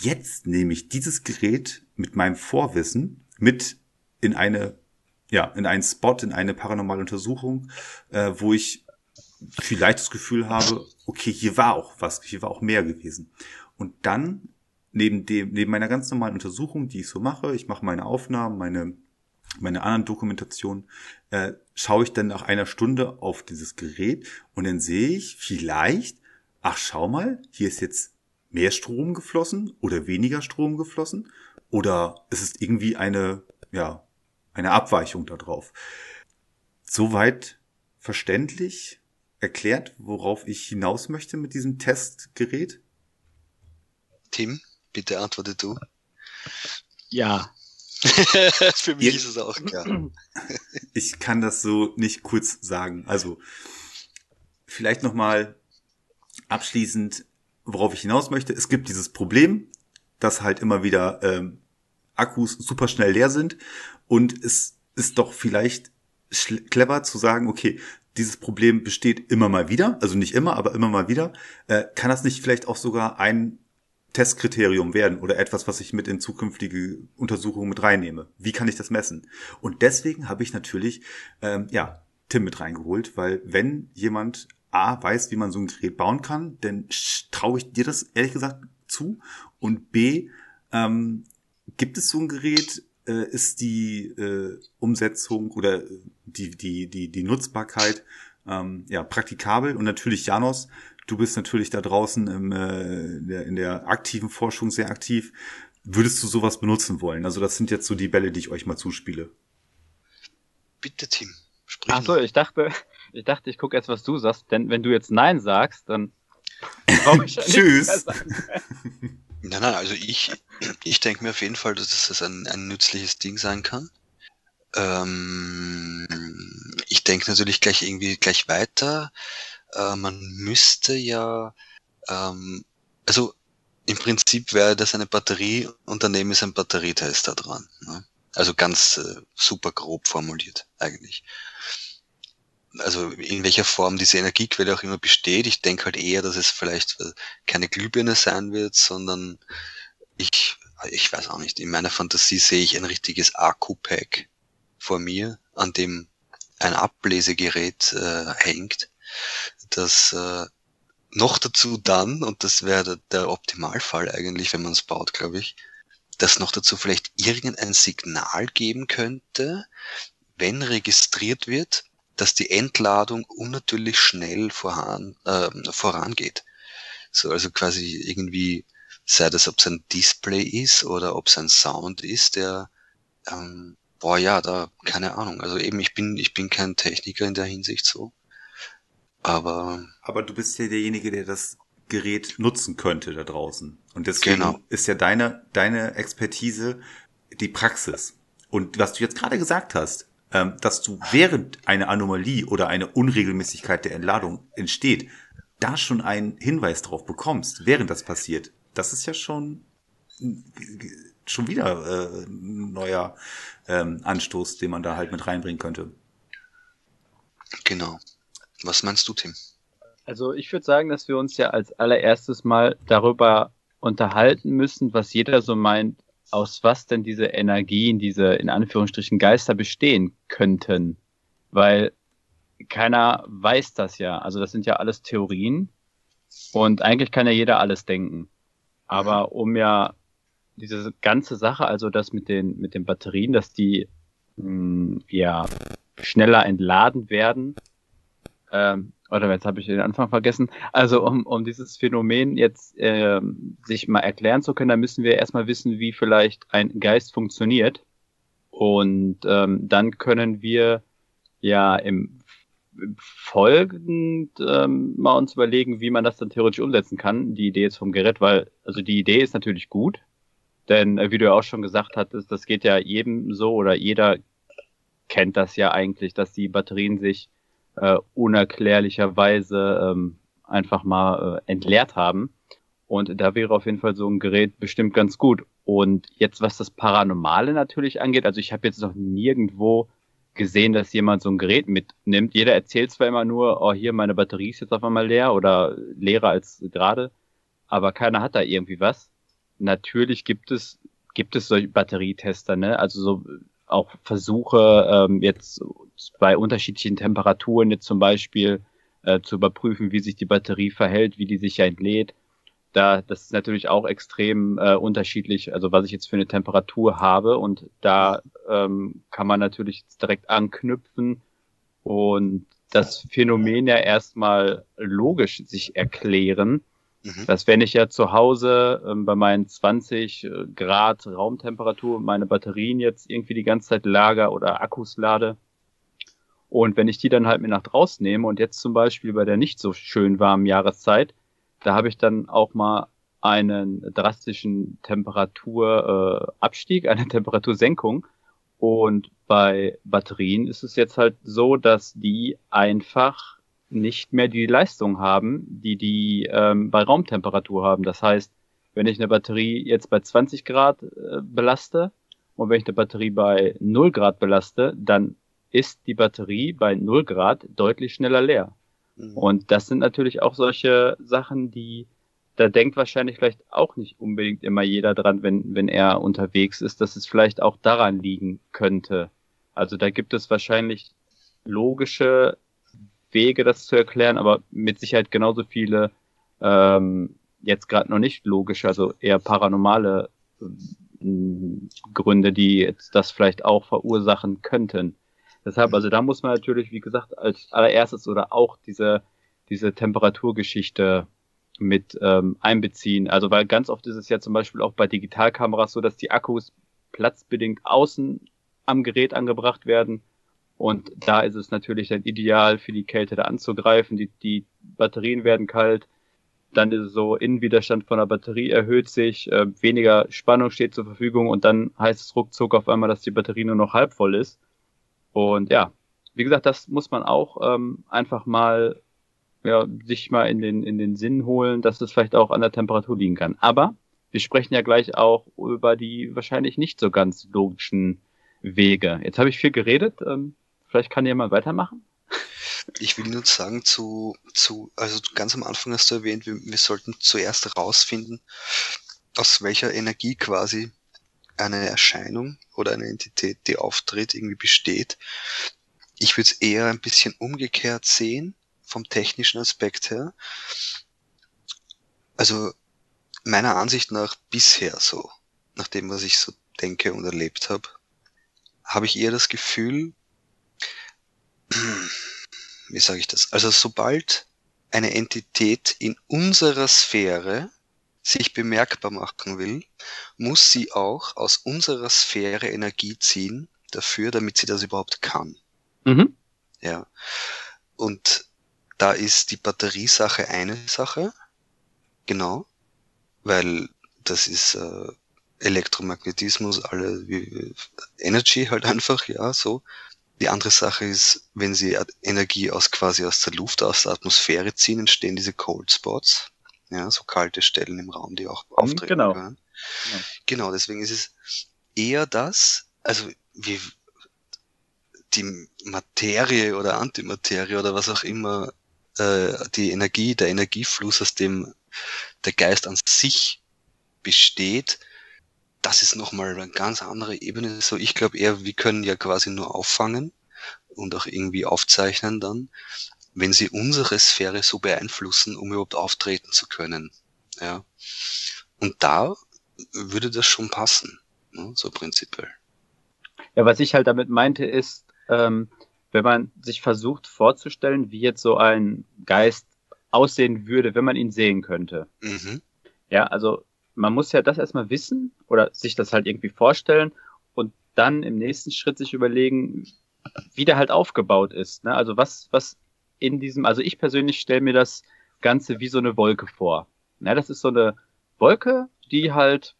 Jetzt nehme ich dieses Gerät mit meinem Vorwissen mit in eine ja in einen Spot in eine paranormale Untersuchung, äh, wo ich vielleicht das Gefühl habe, okay, hier war auch was, hier war auch mehr gewesen. Und dann neben dem neben meiner ganz normalen Untersuchung, die ich so mache, ich mache meine Aufnahmen, meine meine anderen Dokumentationen, äh, schaue ich dann nach einer Stunde auf dieses Gerät und dann sehe ich vielleicht, ach schau mal, hier ist jetzt mehr Strom geflossen oder weniger Strom geflossen oder es ist irgendwie eine, ja, eine Abweichung darauf. Soweit verständlich erklärt, worauf ich hinaus möchte mit diesem Testgerät? Tim, bitte antworte du. Ja, Für mich ist es auch klar. Ich kann das so nicht kurz sagen. Also vielleicht noch mal abschließend, worauf ich hinaus möchte. Es gibt dieses Problem, dass halt immer wieder ähm, Akkus super schnell leer sind und es ist doch vielleicht clever zu sagen, okay, dieses Problem besteht immer mal wieder, also nicht immer, aber immer mal wieder. Äh, kann das nicht vielleicht auch sogar ein Testkriterium werden oder etwas, was ich mit in zukünftige Untersuchungen mit reinnehme. Wie kann ich das messen? Und deswegen habe ich natürlich ähm, ja Tim mit reingeholt, weil wenn jemand A weiß, wie man so ein Gerät bauen kann, dann traue ich dir das ehrlich gesagt zu. Und B ähm, gibt es so ein Gerät, äh, ist die äh, Umsetzung oder die die die die Nutzbarkeit ähm, ja praktikabel und natürlich Janos Du bist natürlich da draußen im, äh, in, der, in der aktiven Forschung sehr aktiv. Würdest du sowas benutzen wollen? Also das sind jetzt so die Bälle, die ich euch mal zuspiele. Bitte, Tim. Sprich Ach so, ich dachte, ich dachte, ich gucke jetzt, was du sagst, denn wenn du jetzt Nein sagst, dann Tschüss. Nein, nein, also ich, ich denke mir auf jeden Fall, dass das ein, ein nützliches Ding sein kann. Ähm, ich denke natürlich gleich irgendwie gleich weiter äh, man müsste ja, ähm, also im Prinzip wäre das eine Batterie und daneben ist ein Batterietester dran. Ne? Also ganz äh, super grob formuliert eigentlich. Also in welcher Form diese Energiequelle auch immer besteht. Ich denke halt eher, dass es vielleicht äh, keine Glühbirne sein wird, sondern ich, ich weiß auch nicht, in meiner Fantasie sehe ich ein richtiges Akku-Pack vor mir, an dem ein Ablesegerät äh, hängt dass äh, noch dazu dann, und das wäre der, Optimalfall eigentlich, wenn man es baut, glaube ich, dass noch dazu vielleicht irgendein Signal geben könnte, wenn registriert wird, dass die Entladung unnatürlich schnell voran, äh, vorangeht. So, also quasi irgendwie sei das, ob es ein Display ist oder ob es ein Sound ist, der, ähm, boah, ja, da, keine Ahnung. Also eben, ich bin, ich bin kein Techniker in der Hinsicht so. Aber. Aber du bist ja derjenige, der das Gerät nutzen könnte da draußen. Und deswegen genau. ist ja deine, deine Expertise die Praxis. Und was du jetzt gerade gesagt hast, ähm, dass du während eine Anomalie oder eine Unregelmäßigkeit der Entladung entsteht, da schon einen Hinweis drauf bekommst, während das passiert, das ist ja schon schon wieder äh, ein neuer ähm, Anstoß, den man da halt mit reinbringen könnte. Genau. Was meinst du, Tim? Also ich würde sagen, dass wir uns ja als allererstes mal darüber unterhalten müssen, was jeder so meint, aus was denn diese Energien, diese in Anführungsstrichen Geister bestehen könnten. Weil keiner weiß das ja. Also das sind ja alles Theorien und eigentlich kann ja jeder alles denken. Aber um ja diese ganze Sache, also das mit den, mit den Batterien, dass die mh, hm, ja schneller entladen werden, ähm, oder jetzt habe ich den Anfang vergessen. Also um, um dieses Phänomen jetzt ähm, sich mal erklären zu können, da müssen wir erstmal wissen, wie vielleicht ein Geist funktioniert. Und ähm, dann können wir ja im folgend ähm, mal uns überlegen, wie man das dann theoretisch umsetzen kann. Die Idee ist vom Gerät, weil, also die Idee ist natürlich gut, denn äh, wie du ja auch schon gesagt hattest, das geht ja jedem so oder jeder kennt das ja eigentlich, dass die Batterien sich äh, unerklärlicherweise ähm, einfach mal äh, entleert haben. Und da wäre auf jeden Fall so ein Gerät bestimmt ganz gut. Und jetzt, was das Paranormale natürlich angeht, also ich habe jetzt noch nirgendwo gesehen, dass jemand so ein Gerät mitnimmt. Jeder erzählt zwar immer nur, oh hier, meine Batterie ist jetzt auf einmal leer oder leerer als gerade, aber keiner hat da irgendwie was. Natürlich gibt es, gibt es solche Batterietester, ne? Also so auch Versuche, ähm, jetzt bei unterschiedlichen Temperaturen jetzt zum Beispiel äh, zu überprüfen, wie sich die Batterie verhält, wie die sich ja entlädt. Da, das ist natürlich auch extrem äh, unterschiedlich, also was ich jetzt für eine Temperatur habe. Und da ähm, kann man natürlich direkt anknüpfen und das Phänomen ja erstmal logisch sich erklären, mhm. dass wenn ich ja zu Hause ähm, bei meinen 20 äh, Grad Raumtemperatur meine Batterien jetzt irgendwie die ganze Zeit lager oder Akkus lade und wenn ich die dann halt mit nach draußen nehme und jetzt zum Beispiel bei der nicht so schön warmen Jahreszeit da habe ich dann auch mal einen drastischen Temperaturabstieg, äh, eine Temperatursenkung. Und bei Batterien ist es jetzt halt so, dass die einfach nicht mehr die Leistung haben, die die ähm, bei Raumtemperatur haben. Das heißt, wenn ich eine Batterie jetzt bei 20 Grad äh, belaste und wenn ich eine Batterie bei 0 Grad belaste, dann ist die Batterie bei 0 Grad deutlich schneller leer. Mhm. Und das sind natürlich auch solche Sachen, die da denkt wahrscheinlich vielleicht auch nicht unbedingt immer jeder dran, wenn, wenn er unterwegs ist, dass es vielleicht auch daran liegen könnte. Also da gibt es wahrscheinlich logische Wege, das zu erklären, aber mit Sicherheit genauso viele ähm, jetzt gerade noch nicht logische, also eher paranormale äh, Gründe, die jetzt das vielleicht auch verursachen könnten. Deshalb, also da muss man natürlich, wie gesagt, als allererstes oder auch diese, diese Temperaturgeschichte mit ähm, einbeziehen. Also weil ganz oft ist es ja zum Beispiel auch bei Digitalkameras so, dass die Akkus platzbedingt außen am Gerät angebracht werden. Und da ist es natürlich dann ideal, für die Kälte da anzugreifen. Die, die Batterien werden kalt. Dann ist es so, Innenwiderstand von der Batterie erhöht sich, äh, weniger Spannung steht zur Verfügung und dann heißt es ruckzuck auf einmal, dass die Batterie nur noch halb voll ist. Und ja, wie gesagt, das muss man auch ähm, einfach mal ja, sich mal in den, in den Sinn holen, dass es vielleicht auch an der Temperatur liegen kann. Aber wir sprechen ja gleich auch über die wahrscheinlich nicht so ganz logischen Wege. Jetzt habe ich viel geredet. Ähm, vielleicht kann jemand weitermachen. Ich will nur sagen zu, zu, also ganz am Anfang hast du erwähnt, wir, wir sollten zuerst herausfinden, aus welcher Energie quasi eine Erscheinung oder eine Entität, die auftritt, irgendwie besteht. Ich würde es eher ein bisschen umgekehrt sehen, vom technischen Aspekt her. Also meiner Ansicht nach bisher so, nach dem, was ich so denke und erlebt habe, habe ich eher das Gefühl, wie sage ich das? Also sobald eine Entität in unserer Sphäre sich bemerkbar machen will, muss sie auch aus unserer Sphäre Energie ziehen dafür, damit sie das überhaupt kann. Mhm. Ja. Und da ist die Batteriesache eine Sache. Genau. Weil das ist äh, Elektromagnetismus, alle wie, Energy halt einfach, ja, so. Die andere Sache ist, wenn sie Energie aus quasi aus der Luft, aus der Atmosphäre ziehen, entstehen diese Cold Spots. Ja, so kalte Stellen im Raum, die auch auftreten genau. können. Genau. genau, deswegen ist es eher das, also wie die Materie oder Antimaterie oder was auch immer, äh, die Energie, der Energiefluss, aus dem der Geist an sich besteht, das ist nochmal eine ganz andere Ebene. So, ich glaube eher, wir können ja quasi nur auffangen und auch irgendwie aufzeichnen dann, wenn sie unsere Sphäre so beeinflussen, um überhaupt auftreten zu können. Ja. Und da würde das schon passen, ne, so prinzipiell. Ja, was ich halt damit meinte, ist, ähm, wenn man sich versucht vorzustellen, wie jetzt so ein Geist aussehen würde, wenn man ihn sehen könnte. Mhm. Ja, also man muss ja das erstmal wissen oder sich das halt irgendwie vorstellen und dann im nächsten Schritt sich überlegen, wie der halt aufgebaut ist. Ne? Also was, was in diesem, also ich persönlich stelle mir das Ganze wie so eine Wolke vor. Ne? Das ist so eine Wolke, die halt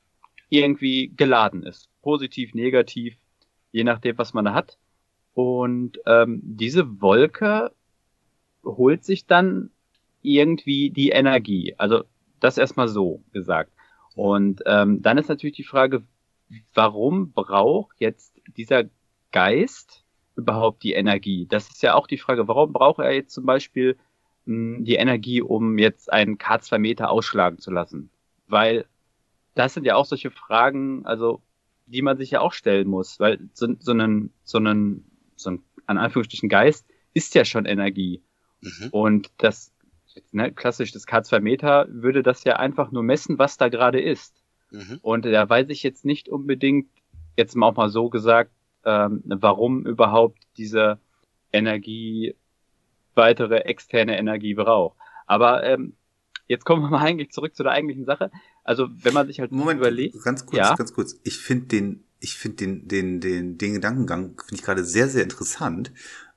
irgendwie geladen ist. Positiv, negativ, je nachdem, was man da hat. Und ähm, diese Wolke holt sich dann irgendwie die Energie. Also das erstmal so gesagt. Und ähm, dann ist natürlich die Frage, warum braucht jetzt dieser Geist überhaupt die Energie? Das ist ja auch die Frage, warum braucht er jetzt zum Beispiel mh, hm, die Energie, um jetzt einen K2 Meter ausschlagen zu lassen? Weil das sind ja auch solche Fragen, also die man sich ja auch stellen muss, weil so, so einen, so einen, so ein, an Anführungsstrichen Geist ist ja schon Energie. Mhm. Und das ne, klassisch das K2 Meter würde das ja einfach nur messen, was da gerade ist. Mhm. Und da weiß ich jetzt nicht unbedingt, jetzt mal auch mal so gesagt, ähm, warum überhaupt diese Energie weitere externe Energie braucht. Aber ähm, jetzt kommen wir mal eigentlich zurück zu der eigentlichen Sache. Also wenn man sich halt Moment, überlegt, ganz kurz, ja. ganz kurz. Ich finde den, ich finde den, den, den, den Gedankengang finde ich gerade sehr, sehr interessant,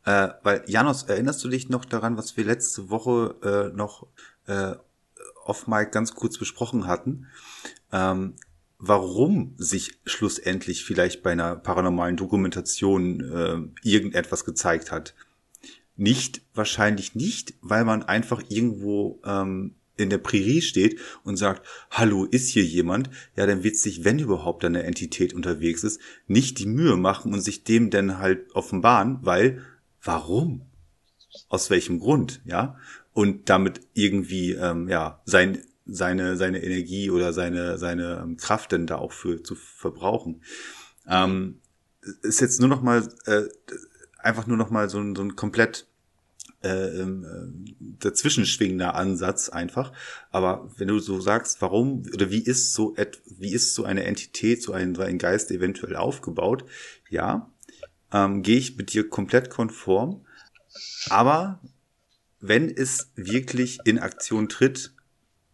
äh, weil, Janos, erinnerst du dich noch daran, was wir letzte Woche äh, noch äh, off Mike ganz kurz besprochen hatten? Ähm, warum sich schlussendlich vielleicht bei einer paranormalen Dokumentation äh, irgendetwas gezeigt hat. Nicht, wahrscheinlich nicht, weil man einfach irgendwo ähm, in der Prärie steht und sagt, hallo, ist hier jemand? Ja, dann wird sich, wenn überhaupt eine Entität unterwegs ist, nicht die Mühe machen und sich dem dann halt offenbaren, weil warum? Aus welchem Grund, ja? Und damit irgendwie, ähm, ja, sein, seine, seine Energie oder seine, seine ähm, Kraft denn da auch für zu verbrauchen. Ähm, ist jetzt nur noch mal, äh, einfach nur noch mal so ein, so ein komplett äh, ähm, äh, dazwischen schwingender Ansatz einfach. Aber wenn du so sagst, warum oder wie ist so et, wie ist so eine Entität, so ein, so ein Geist eventuell aufgebaut? Ja, ähm, gehe ich mit dir komplett konform. Aber wenn es wirklich in Aktion tritt,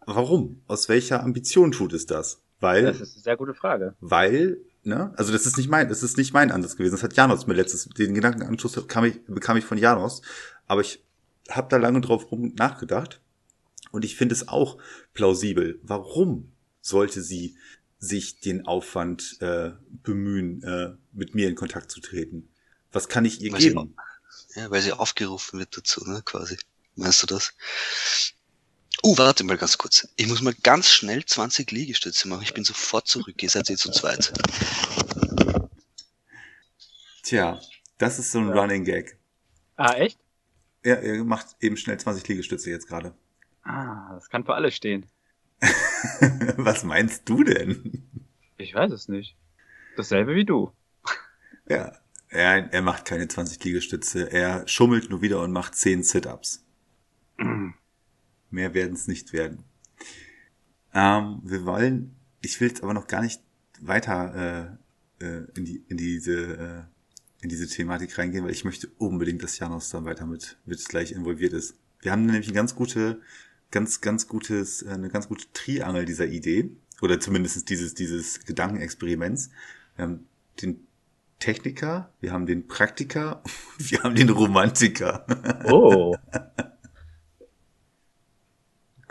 warum? Aus welcher Ambition tut es das? Weil. Das ist eine sehr gute Frage. Weil, ne, also das ist nicht mein, das ist nicht mein Ansatz gewesen. Das hat Janos mir letztes, den Gedankenanschluss bekam ich, bekam ich von Janos. Aber ich habe da lange drauf rum nachgedacht. Und ich finde es auch plausibel. Warum sollte sie sich den Aufwand äh, bemühen, äh, mit mir in Kontakt zu treten? Was kann ich ihr weil geben? Sie, ja, weil sie aufgerufen wird dazu, ne, quasi. Meinst du das? Oh, warte mal ganz kurz. Ich muss mal ganz schnell 20 Liegestütze machen. Ich bin sofort zurück. Ihr seid jetzt zu zweit. Tja, das ist so ein ja. Running Gag. Ah, echt? Ja, er macht eben schnell 20 Liegestütze jetzt gerade. Ah, das kann für alle stehen. Was meinst du denn? Ich weiß es nicht. Dasselbe wie du. Ja, er, er macht keine 20 Liegestütze. Er schummelt nur wieder und macht 10 Sit-Ups. Mehr werden es nicht werden. Ähm, wir wollen, ich will jetzt aber noch gar nicht weiter äh, äh, in, die, in diese äh, in diese Thematik reingehen, weil ich möchte unbedingt, dass Janos dann weiter mit, mit gleich involviert ist. Wir haben nämlich eine ganz gute ganz, ganz gutes, äh, eine ganz gute Triangel dieser Idee. Oder zumindest dieses, dieses Gedankenexperiments. Wir haben den Techniker, wir haben den Praktiker, wir haben den Romantiker. Oh.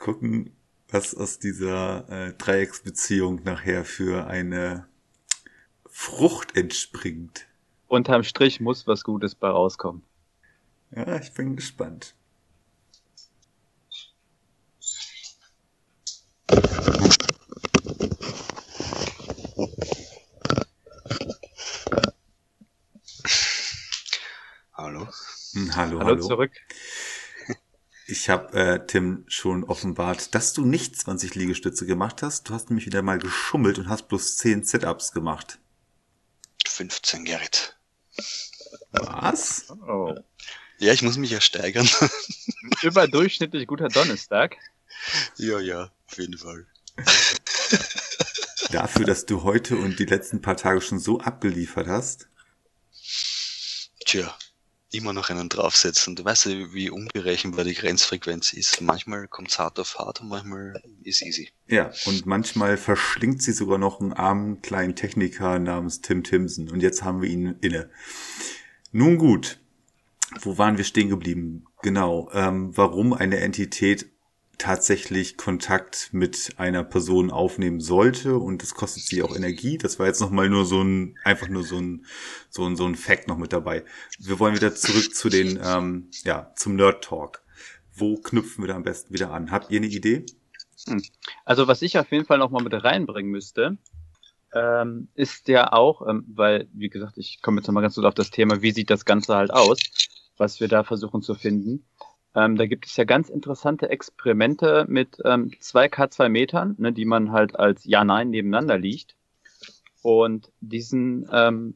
Gucken, was aus dieser äh, Dreiecksbeziehung nachher für eine Frucht entspringt. Unterm Strich muss was Gutes bei rauskommen. Ja, ich bin gespannt. Hallo. Hm, Hallo, Hallo, hallo. zurück. Ich habe äh, Tim schon offenbart, dass du nicht 20 Liegestütze gemacht hast. Du hast nämlich wieder mal geschummelt und hast bloß 10 Sit-Ups gemacht. 15 Gerrit. Was? Oh. Ja, ich muss mich ja steigern. Überdurchschnittlich guter Donnerstag. ja, ja, auf jeden Fall. Dafür, dass du heute und die letzten paar Tage schon so abgeliefert hast. Tja, immer noch einen draufsetzen. Du weißt ja, wie unberechenbar die Grenzfrequenz ist. Manchmal kommt's hart auf hart und manchmal ist easy. Ja, und manchmal verschlingt sie sogar noch einen armen kleinen Techniker namens Tim Timson. Und jetzt haben wir ihn inne. Nun gut, wo waren wir stehen geblieben? Genau, ähm, warum eine Entität tatsächlich Kontakt mit einer Person aufnehmen sollte und das kostet sie auch Energie. Das war jetzt nochmal nur so ein, einfach nur so ein, so ein, so ein Fact noch mit dabei. Wir wollen wieder zurück zu den, ähm, ja, zum Nerd Talk. Wo knüpfen wir da am besten wieder an? Habt ihr eine Idee? Also was ich auf jeden Fall noch mal mit reinbringen müsste, ähm, ist ja auch, ähm, weil, wie gesagt, ich komme jetzt noch mal ganz kurz auf das Thema, wie sieht das Ganze halt aus, was wir da versuchen zu finden. Ähm, da gibt es ja ganz interessante Experimente mit ähm, 2K2 Metern, ne, die man halt als Ja-Nein nebeneinander liegt. Und diesen ähm,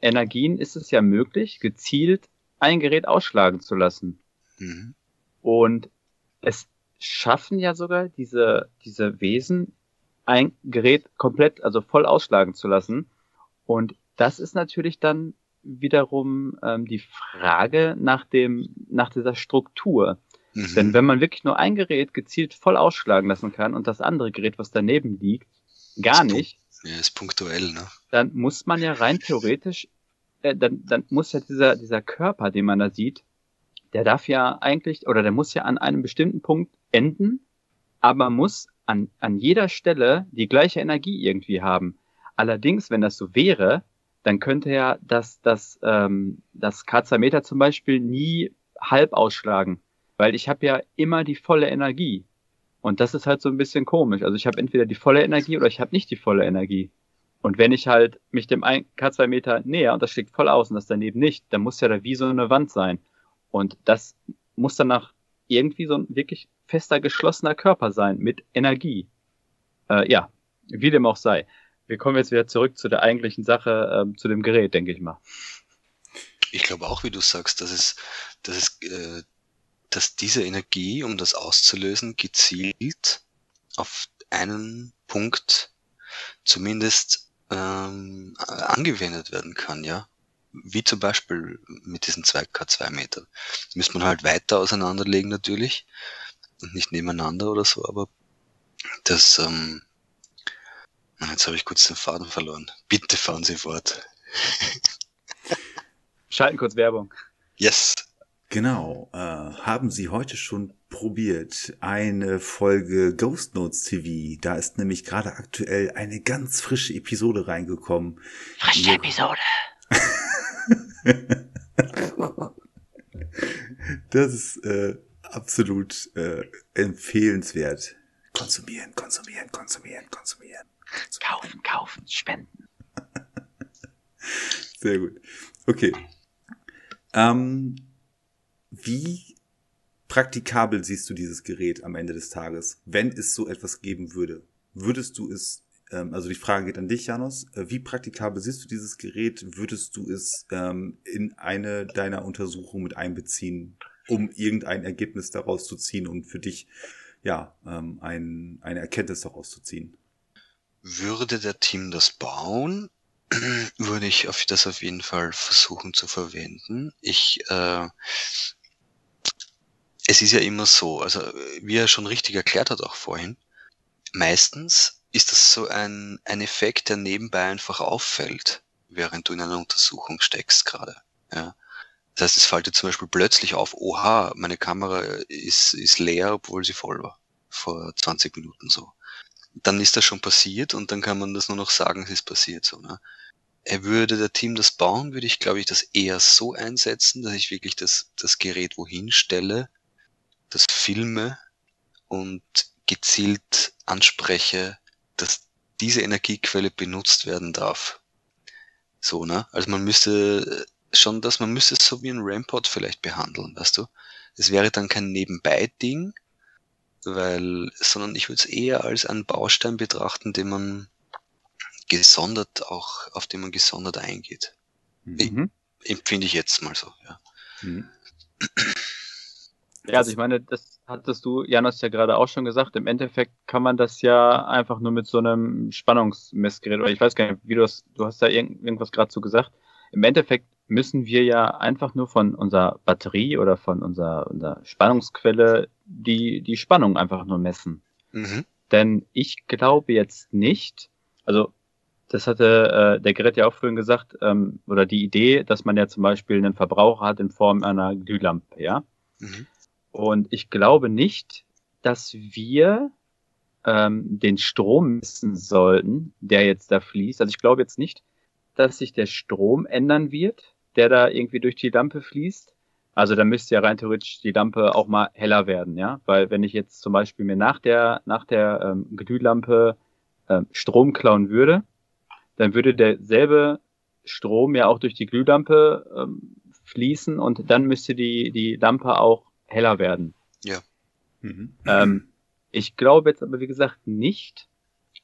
Energien ist es ja möglich, gezielt ein Gerät ausschlagen zu lassen. Mhm. Und es schaffen ja sogar diese, diese Wesen, ein Gerät komplett, also voll ausschlagen zu lassen. Und das ist natürlich dann wiederum ähm, die Frage nach dem, nach dieser Struktur. Mhm. Denn wenn man wirklich nur ein Gerät gezielt voll ausschlagen lassen kann und das andere Gerät, was daneben liegt, gar Ist nicht, ja, ist punktuell, ne? dann muss man ja rein theoretisch, äh, dann, dann muss ja dieser, dieser Körper, den man da sieht, der darf ja eigentlich, oder der muss ja an einem bestimmten Punkt enden, aber muss an, an jeder Stelle die gleiche Energie irgendwie haben. Allerdings, wenn das so wäre, dann könnte ja das, das, ähm, das K2-Meter zum Beispiel nie halb ausschlagen, weil ich habe ja immer die volle Energie. Und das ist halt so ein bisschen komisch. Also ich habe entweder die volle Energie oder ich habe nicht die volle Energie. Und wenn ich halt mich dem ein- K2 Meter näher und das schlägt voll aus und das daneben nicht, dann muss ja da wie so eine Wand sein. Und das muss danach irgendwie so ein wirklich fester, geschlossener Körper sein mit Energie. Äh, ja, wie dem auch sei. Wir kommen jetzt wieder zurück zu der eigentlichen Sache, ähm, zu dem Gerät, denke ich mal. Ich glaube auch, wie du sagst, dass es, dass es, äh, dass diese Energie, um das auszulösen, gezielt auf einen Punkt zumindest ähm, angewendet werden kann, ja. Wie zum Beispiel mit diesen 2K2 Meter. Das müsste man halt weiter auseinanderlegen natürlich und nicht nebeneinander oder so, aber das, ähm, jetzt habe ich kurz den Faden verloren. Bitte fahren Sie fort. Schalten kurz Werbung. Yes. Genau. Äh, haben Sie heute schon probiert eine Folge Ghost Notes TV? Da ist nämlich gerade aktuell eine ganz frische Episode reingekommen. Frische Episode. Das ist äh, absolut äh, empfehlenswert. Konsumieren, konsumieren, konsumieren, konsumieren. Kaufen, kaufen, spenden. Sehr gut. Okay. Ähm, wie praktikabel siehst du dieses Gerät am Ende des Tages, wenn es so etwas geben würde? Würdest du es, ähm, also die Frage geht an dich, Janos, äh, wie praktikabel siehst du dieses Gerät? Würdest du es ähm, in eine deiner Untersuchungen mit einbeziehen, um irgendein Ergebnis daraus zu ziehen und für dich ja ähm, ein, eine Erkenntnis daraus zu ziehen? Würde der Team das bauen, würde ich das auf jeden Fall versuchen zu verwenden. Ich, äh, es ist ja immer so, also wie er schon richtig erklärt hat auch vorhin, meistens ist das so ein, ein Effekt, der nebenbei einfach auffällt, während du in einer Untersuchung steckst gerade. Ja. Das heißt, es fällt dir zum Beispiel plötzlich auf, oha, meine Kamera ist, ist leer, obwohl sie voll war. Vor 20 Minuten so. Dann ist das schon passiert und dann kann man das nur noch sagen, es ist passiert so. Ne? Er würde der Team das bauen, würde ich, glaube ich, das eher so einsetzen, dass ich wirklich das, das Gerät wohin stelle, das filme und gezielt anspreche, dass diese Energiequelle benutzt werden darf. So, ne? Also man müsste schon, dass man müsste es so wie ein Rampart vielleicht behandeln, weißt du? Es wäre dann kein Nebenbei-Ding, weil, sondern ich würde es eher als einen Baustein betrachten, den man gesondert auch, auf den man gesondert eingeht. Mhm. Empfinde ich jetzt mal so, ja. Mhm. Ja, also ich meine, das hattest du, Janos, ja gerade auch schon gesagt. Im Endeffekt kann man das ja einfach nur mit so einem Spannungsmessgerät, oder ich weiß gar nicht, wie du das, du hast da irgend, irgendwas gerade so gesagt. Im Endeffekt müssen wir ja einfach nur von unserer Batterie oder von unserer, unserer Spannungsquelle die, die Spannung einfach nur messen. Mhm. Denn ich glaube jetzt nicht, also das hatte äh, der Gerät ja auch vorhin gesagt, ähm, oder die Idee, dass man ja zum Beispiel einen Verbraucher hat in Form einer Glühlampe, ja. Mhm. Und ich glaube nicht, dass wir ähm, den Strom messen sollten, der jetzt da fließt. Also ich glaube jetzt nicht, dass sich der Strom ändern wird, der da irgendwie durch die Lampe fließt. Also da müsste ja rein theoretisch die Lampe auch mal heller werden, ja. Weil wenn ich jetzt zum Beispiel mir nach der, nach der ähm, Glühlampe ähm, Strom klauen würde, dann würde derselbe Strom ja auch durch die Glühlampe ähm, fließen und dann müsste die, die Lampe auch heller werden. Mhm. Ähm, ich glaube jetzt aber, wie gesagt, nicht,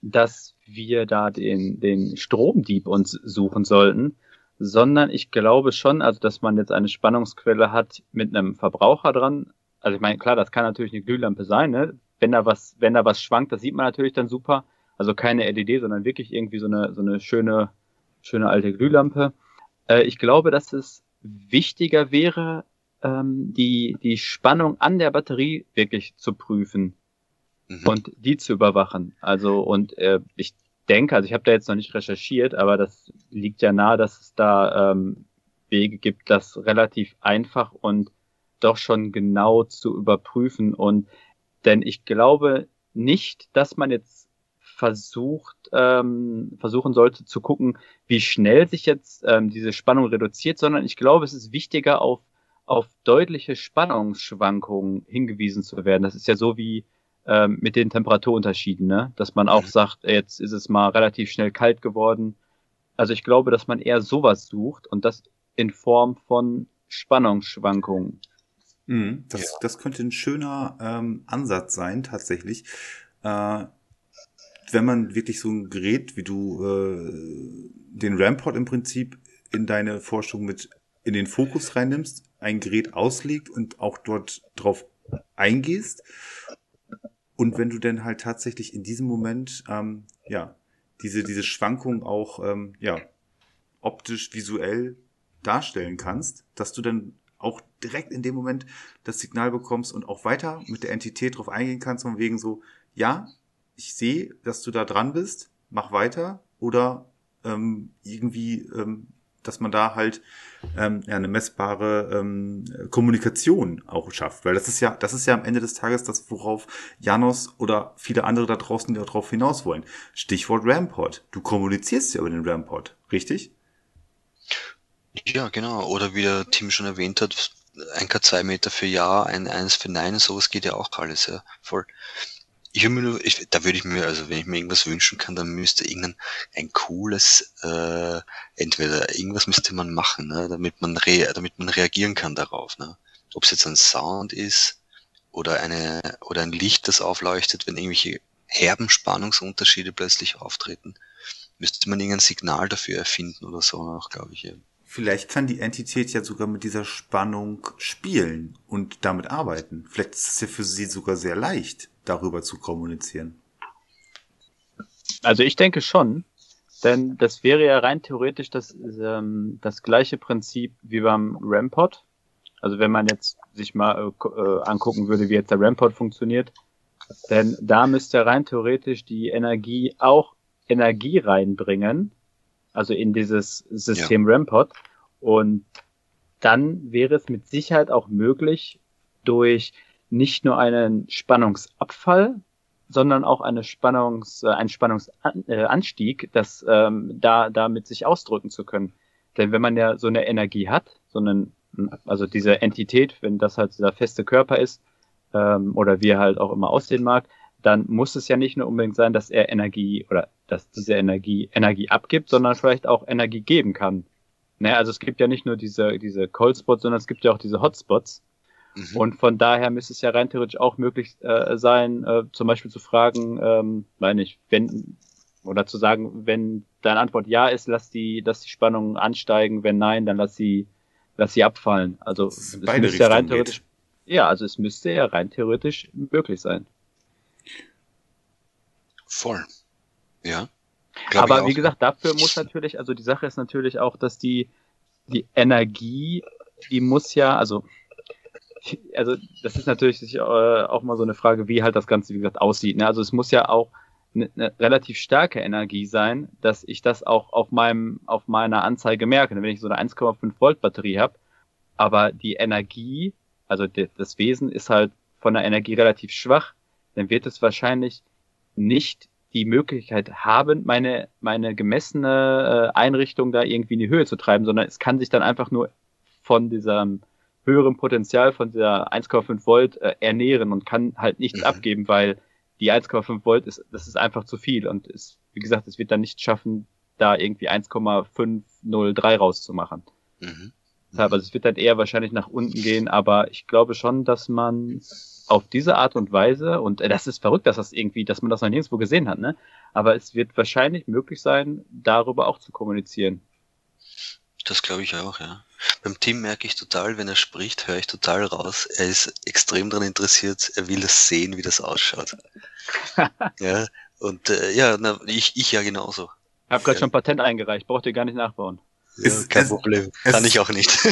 dass wir da den, den Stromdieb uns suchen sollten, sondern ich glaube schon, also dass man jetzt eine Spannungsquelle hat mit einem Verbraucher dran. Also ich meine, klar, das kann natürlich eine Glühlampe sein, ne? Wenn da was, wenn da was schwankt, das sieht man natürlich dann super. Also keine LED, sondern wirklich irgendwie so eine, so eine schöne, schöne alte Glühlampe. Äh, ich glaube, dass es wichtiger wäre, ähm, die, die Spannung an der Batterie wirklich zu prüfen Mhm. und die zu überwachen. Also und äh, ich denke, also ich habe da jetzt noch nicht recherchiert, aber das liegt ja nahe, dass es da ähm, Wege gibt, das relativ einfach und doch schon genau zu überprüfen. Und denn ich glaube nicht, dass man jetzt versucht, ähm, versuchen sollte zu gucken, wie schnell sich jetzt ähm, diese Spannung reduziert, sondern ich glaube, es ist wichtiger, auf, auf deutliche Spannungsschwankungen hingewiesen zu werden. Das ist ja so wie ähm, mit den Temperaturunterschieden, ne? dass man auch sagt, jetzt ist es mal relativ schnell kalt geworden. Also ich glaube, dass man eher sowas sucht und das in Form von Spannungsschwankungen. Mhm, das, das könnte ein schöner ähm, Ansatz sein, tatsächlich. Äh, wenn man wirklich so ein Gerät, wie du äh, den Rampart im Prinzip in deine Forschung mit in den Fokus reinnimmst, ein Gerät auslegt und auch dort drauf eingehst. Und wenn du dann halt tatsächlich in diesem Moment, ähm, ja, diese, diese Schwankung auch, ähm, ja, optisch, visuell darstellen kannst, dass du dann auch direkt in dem Moment das Signal bekommst und auch weiter mit der Entität drauf eingehen kannst, von wegen so, ja, ich sehe, dass du da dran bist, mach weiter oder ähm, irgendwie, ähm, dass man da halt ähm, ja, eine messbare ähm, Kommunikation auch schafft, weil das ist ja, das ist ja am Ende des Tages das, worauf Janos oder viele andere da draußen darauf hinaus wollen. Stichwort Rampart. Du kommunizierst ja über den Rampart, richtig? Ja, genau. Oder wie der Tim schon erwähnt hat, ein K2 Meter für Ja, ein Eins für Nein, sowas geht ja auch alles, ja. Voll. Ich würde mir nur, ich, da würde ich mir, also wenn ich mir irgendwas wünschen kann, dann müsste irgendein ein cooles, äh, entweder irgendwas müsste man machen, ne, damit man re, damit man reagieren kann darauf, ne. Ob es jetzt ein Sound ist oder eine oder ein Licht, das aufleuchtet, wenn irgendwelche herben Spannungsunterschiede plötzlich auftreten, müsste man irgendein Signal dafür erfinden oder so glaube ich. Ja. Vielleicht kann die Entität ja sogar mit dieser Spannung spielen und damit arbeiten. Vielleicht ist es ja für sie sogar sehr leicht, darüber zu kommunizieren. Also ich denke schon, denn das wäre ja rein theoretisch das, ähm, das gleiche Prinzip wie beim Rampart. Also wenn man jetzt sich mal äh, äh, angucken würde, wie jetzt der Rampart funktioniert, denn da müsste rein theoretisch die Energie auch Energie reinbringen, also in dieses System Rampart. Und dann wäre es mit Sicherheit auch möglich, durch nicht nur einen Spannungsabfall, sondern auch eine Spannungs, äh, einen Spannungsanstieg, das ähm, da damit sich ausdrücken zu können. Denn wenn man ja so eine Energie hat, so einen, also diese Entität, wenn das halt dieser feste Körper ist, ähm, oder wie er halt auch immer aussehen mag, dann muss es ja nicht nur unbedingt sein, dass er Energie oder dass diese Energie Energie abgibt, sondern vielleicht auch Energie geben kann. Ne, also es gibt ja nicht nur diese, diese Cold Spots, sondern es gibt ja auch diese Hotspots. Mhm. Und von daher müsste es ja rein theoretisch auch möglich äh, sein, äh, zum Beispiel zu fragen, ähm, meine ich, wenn, oder zu sagen, wenn deine Antwort ja ist, lass die, lass die Spannung ansteigen, wenn nein, dann lass sie, lass sie abfallen. Also es müsste ja rein theoretisch, ja, also es müsste ja rein theoretisch möglich sein. Voll. Ja. Glaub Aber wie gesagt, dafür muss natürlich, also die Sache ist natürlich auch, dass die, die Energie, die muss ja, also, also das ist natürlich äh, auch mal so eine Frage, wie halt das Ganze, wie gesagt, aussieht. Ne? Also es muss ja auch eine, eine relativ starke Energie sein, dass ich das auch auf meinem, auf meiner Anzeige merke. Wenn ich so eine 1,5 Volt Batterie habe, aber die Energie, also das Wesen ist halt von der Energie relativ schwach, dann wird es wahrscheinlich nicht die Möglichkeit haben, meine, meine gemessene äh, Einrichtung da irgendwie in die Höhe zu treiben, sondern es kann sich dann einfach nur von diesem höheren Potenzial, von dieser 1,5 Volt äh, ernähren und kann halt nichts Mhm. abgeben, weil die 1,5 Volt ist, das ist einfach zu viel und ist, wie gesagt, es wird dann nicht schaffen, da irgendwie 1,503 rauszumachen. Mhm. Deshalb, also es wird dann eher wahrscheinlich nach unten gehen, aber ich glaube schon, dass man auf diese Art und Weise, und äh, das ist verrückt, dass das irgendwie, dass man das noch nirgendwo gesehen hat, ne? Aber es wird wahrscheinlich möglich sein, darüber auch zu kommunizieren. Das glaube ich auch, ja. Beim Tim merke ich total, wenn er spricht, höre ich total raus. Er ist extrem daran interessiert, er will es sehen, wie das ausschaut. ja, und äh, ja, na, ich, ich ja genauso. Ich habe gerade Ja. schon Patent eingereicht, braucht ihr gar nicht nachbauen. Ja, kein es- Problem. es- Kann ich auch nicht.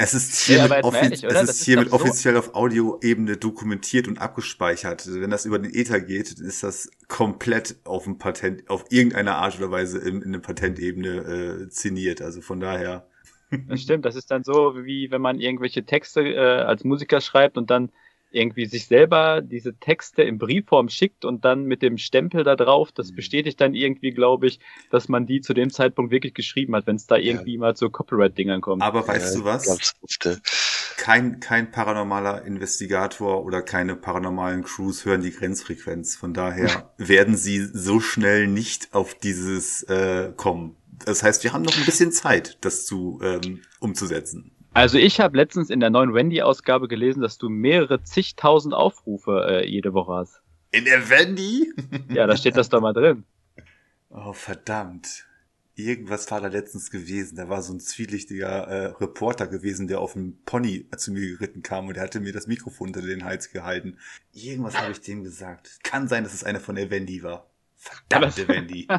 Es ist hiermit, offi ehrlich, es ist ist hiermit so- offiziell auf Audioebene dokumentiert und abgespeichert. Also Wenn das über den Ether geht, ist das komplett auf dem Patent, auf irgendeine Art oder Weise in, in der Patentebene äh, ziniert. Also von daher. Das stimmt, das ist dann so, wie wenn man irgendwelche Texte äh, als Musiker schreibt und dann irgendwie sich selber diese Texte in Briefform schickt und dann mit dem Stempel da drauf, das Mhm. bestätigt dann irgendwie, glaube ich, dass man die zu dem Zeitpunkt wirklich geschrieben hat, wenn es da irgendwie mal zu Copyright-Dingern kommt. Aber weißt Ja, du was? Kein, kein paranormaler Investigator oder keine paranormalen Crews hören die Grenzfrequenz. Von daher werden sie so schnell nicht auf dieses äh, kommen. Das heißt, wir haben noch ein bisschen Zeit, das zu ähm, umzusetzen. Also ich habe letztens in der neuen Wendy-Ausgabe gelesen, dass du mehrere zigtausend Aufrufe äh, jede Woche hast. In der Wendy? Ja, da steht das doch mal drin. Oh, verdammt. Irgendwas war da letztens gewesen. Da war so ein zwielichtiger äh, Reporter gewesen, der auf dem Pony zu mir geritten kam und der hatte mir das Mikrofon unter den Hals gehalten. Irgendwas habe ich dem gesagt. Kann sein, dass es einer von der Wendy war. Verdammte Wendy.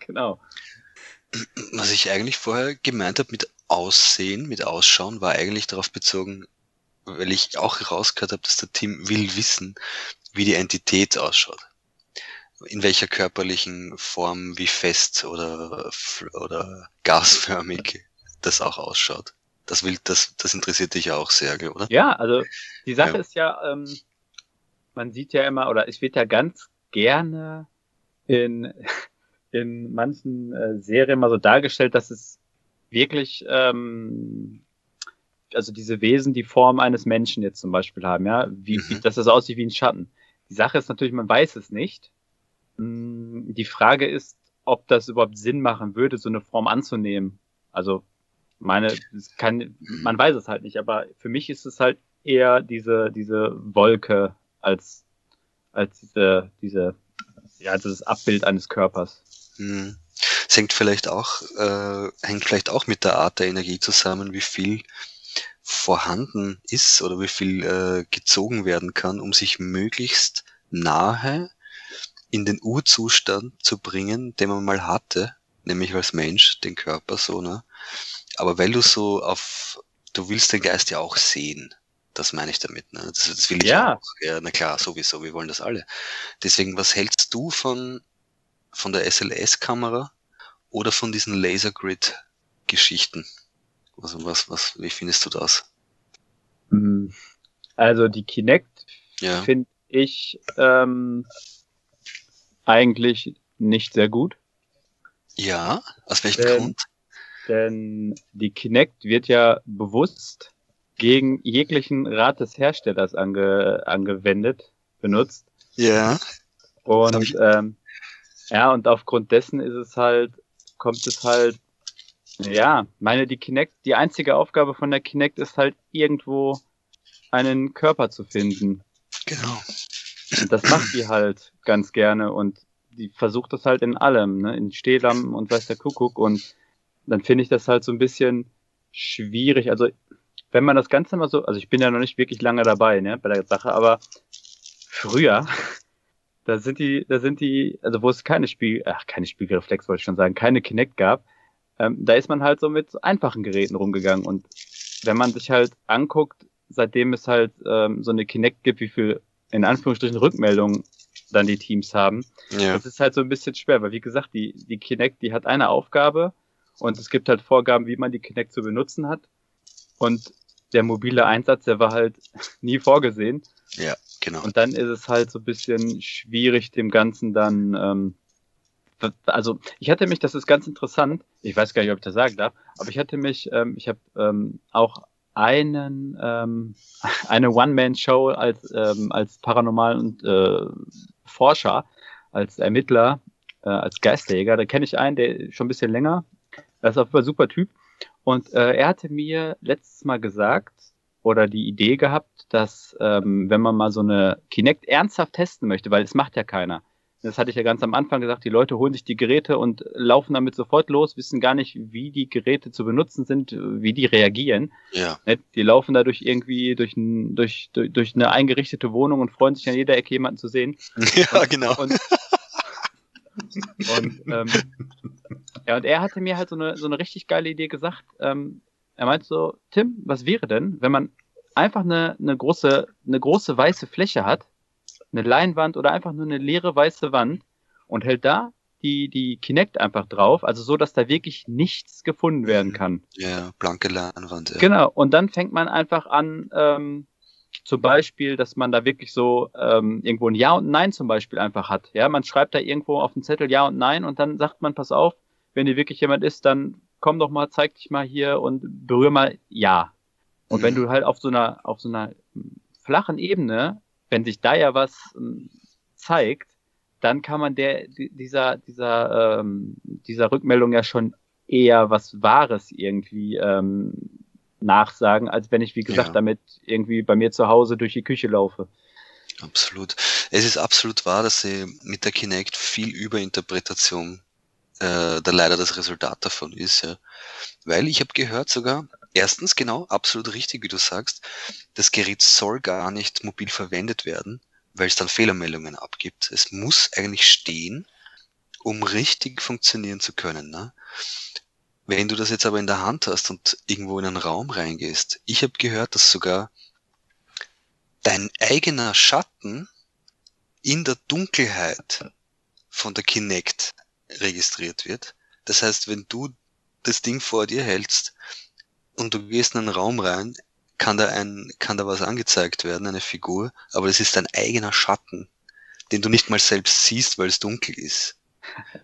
Genau. Was ich eigentlich vorher gemeint habe mit Aussehen, mit Ausschauen, war eigentlich darauf bezogen, weil ich auch herausgehört habe, dass der Tim will wissen, wie die Entität ausschaut. In welcher körperlichen Form, wie fest oder, oder gasförmig das auch ausschaut. Das will, das, das interessiert dich ja auch sehr, oder? Ja, also die Sache Ja. ist ja, ähm, man sieht ja immer, oder es wird ja ganz gerne in, in manchen äh, Serien mal so dargestellt, dass es wirklich, ähm, also diese Wesen die Form eines Menschen jetzt zum Beispiel haben, ja, wie, Mhm. wie dass das aussieht wie ein Schatten. Die Sache ist natürlich, man weiß es nicht. Mm, Die Frage ist, ob das überhaupt Sinn machen würde, so eine Form anzunehmen. Also meine, es kann, man weiß es halt nicht, aber für mich ist es halt eher diese, diese Wolke als, als diese, diese, ja, dieses Abbild eines Körpers. Hm. Hängt vielleicht auch, äh, hängt vielleicht auch mit der Art der Energie zusammen, wie viel vorhanden ist oder wie viel äh, gezogen werden kann, um sich möglichst nahe in den Urzustand zu bringen, den man mal hatte, nämlich als Mensch, den Körper so, ne? Aber weil du so auf, du willst den Geist ja auch sehen. Das meine ich damit. Ne? Das, das will ich Ja. auch. Ja, na klar, sowieso. Wir wollen das alle. Deswegen, was hältst du von, von der SLS-Kamera oder von diesen Lasergrid-Geschichten? Also was, was, wie findest du das? Mhm. Also die Kinect Ja, finde ich ähm, eigentlich nicht sehr gut, ja. Aus welchem Ähm, Grund? denn die Kinect wird ja bewusst gegen jeglichen Rat des Herstellers ange, angewendet, benutzt. Ja, Und ähm, ja, und aufgrund dessen ist es halt, kommt es halt, ja, meine, die Kinect, die einzige Aufgabe von der Kinect ist halt irgendwo einen Körper zu finden. genau. Und das macht die halt ganz gerne und die versucht das halt in allem, ne? in Stehlampen und weiß der Kuckuck und dann finde ich das halt so ein bisschen schwierig. Also wenn man das Ganze mal so, also ich bin ja noch nicht wirklich lange dabei, ne, bei der Sache, aber früher, da sind die, da sind die, also wo es keine Spiel, ach, keine Spiegelreflex wollte ich schon sagen, keine Kinect gab, ähm, da ist man halt so mit so einfachen Geräten rumgegangen und wenn man sich halt anguckt, seitdem es halt ähm, so eine Kinect gibt, wie viel in Anführungsstrichen Rückmeldungen dann die Teams haben, Ja, das ist halt so ein bisschen schwer, weil wie gesagt, die, die Kinect, die hat eine Aufgabe und es gibt halt Vorgaben, wie man die Kinect zu benutzen hat. Und der mobile Einsatz, der war halt nie vorgesehen. ja, genau. Und dann ist es halt so ein bisschen schwierig, dem Ganzen dann, ähm, also ich hatte mich, das ist ganz interessant, ich weiß gar nicht, ob ich das sagen darf, aber ich hatte mich, ähm, ich habe ähm, auch einen, ähm, eine One-Man-Show als, ähm, als Paranormal- und äh, Forscher, als Ermittler, äh, als Geisterjäger. Da kenne ich einen, der schon ein bisschen länger, das ist auf jeden Fall ein super Typ. Und äh, er hatte mir letztes Mal gesagt, oder die Idee gehabt, dass ähm, wenn man mal so eine Kinect ernsthaft testen möchte, weil es macht ja keiner. Das hatte ich ja ganz am Anfang gesagt, die Leute holen sich die Geräte und laufen damit sofort los, wissen gar nicht, wie die Geräte zu benutzen sind, wie die reagieren. Ja, Ne? Die laufen dadurch irgendwie durch, durch, durch, durch eine eingerichtete Wohnung und freuen sich an jeder Ecke jemanden zu sehen. ja, genau. Und, und, ähm, ja, und er hatte mir halt so eine, so eine richtig geile Idee gesagt. Ähm, er meinte so, Tim, was wäre denn, wenn man einfach eine, eine große, eine große weiße Fläche hat, eine Leinwand oder einfach nur eine leere weiße Wand und hält da die, die Kinect einfach drauf, also so, dass da wirklich nichts gefunden werden kann. Ja, blanke Leinwand. Ja. Genau, und dann fängt man einfach an, ähm, zum Beispiel, dass man da wirklich so ähm, irgendwo ein Ja und Nein zum Beispiel einfach hat. Ja, man schreibt da irgendwo auf den Zettel Ja und Nein und dann sagt man, pass auf, wenn hier wirklich jemand ist, dann komm doch mal, zeig dich mal hier und berühr mal Ja. Und wenn Mhm. du halt auf so einer, auf so einer flachen Ebene, wenn sich da ja was ähm, zeigt, dann kann man der, di- dieser, dieser, ähm, dieser Rückmeldung ja schon eher was Wahres irgendwie ähm, nachsagen, als wenn ich, wie gesagt, Ja. damit irgendwie bei mir zu Hause durch die Küche laufe. Absolut. Es ist absolut wahr, dass sie mit der Kinect viel Überinterpretation äh, da leider das Resultat davon ist, ja. Weil ich habe gehört sogar, erstens genau, absolut richtig, wie du sagst, das Gerät soll gar nicht mobil verwendet werden, weil es dann Fehlermeldungen abgibt. Es muss eigentlich stehen, um richtig funktionieren zu können. Ne? Wenn du das jetzt aber in der Hand hast und irgendwo in einen Raum reingehst, ich habe gehört, dass sogar dein eigener Schatten in der Dunkelheit von der Kinect registriert wird. Das heißt, wenn du das Ding vor dir hältst und du gehst in einen Raum rein, kann da ein, kann da was angezeigt werden, eine Figur, aber es ist dein eigener Schatten, den du nicht mal selbst siehst, weil es dunkel ist.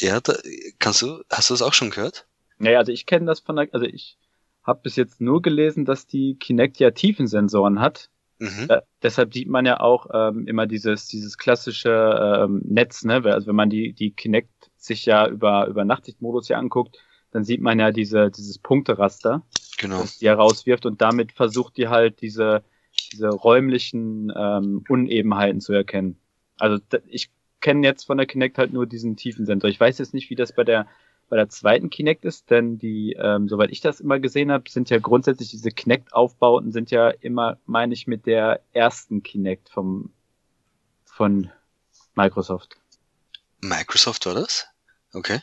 Ja, da, kannst du, hast du das auch schon gehört? Naja, also ich kenne das von der, also ich habe bis jetzt nur gelesen, dass die Kinect ja Tiefensensoren hat. Mhm. Äh, deshalb sieht man ja auch ähm, immer dieses, dieses klassische ähm, Netz, ne? Also wenn man die, die Kinect sich ja über, über Nachtsichtmodus hier anguckt, dann sieht man ja diese, dieses Punkteraster, Genau. das die herauswirft und damit versucht die halt diese, diese räumlichen ähm, Unebenheiten zu erkennen. Also da- ich kenne jetzt von der Kinect halt nur diesen Tiefensensor. Ich weiß jetzt nicht, wie das bei der bei der zweiten Kinect ist, denn die, ähm, soweit ich das immer gesehen habe, sind ja grundsätzlich diese Kinect-Aufbauten sind ja immer, meine ich, mit der ersten Kinect vom von Microsoft. Microsoft war das? Okay.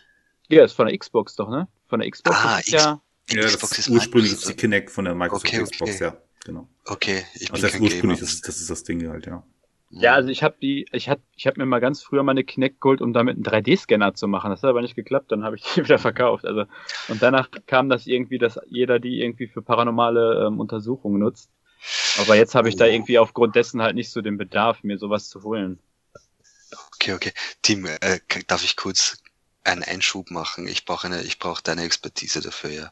Ja, ist von der Xbox doch, ne? Von der Xbox Ah, ist es X- ja Die Ja, das Xbox ist ursprünglich ist die Kinect von der Microsoft Okay, Xbox, okay. ja. Genau. Okay, ich bin Also das kein ursprünglich, Gamer. das ist, das ist das Ding halt, ja. Ja, also ich habe die, ich hab, ich hab mir mal ganz früher meine Kinect geholt, um damit einen 3D-Scanner zu machen. Das hat aber nicht geklappt, dann habe ich die wieder verkauft. Also und danach kam das irgendwie, dass jeder die irgendwie für paranormale ähm, Untersuchungen nutzt. Aber jetzt habe ich da Oh. irgendwie aufgrund dessen halt nicht so den Bedarf, mir sowas zu holen. Okay, okay. Tim, äh, darf ich kurz einen Einschub machen? Ich brauche eine, ich brauche deine Expertise dafür, ja.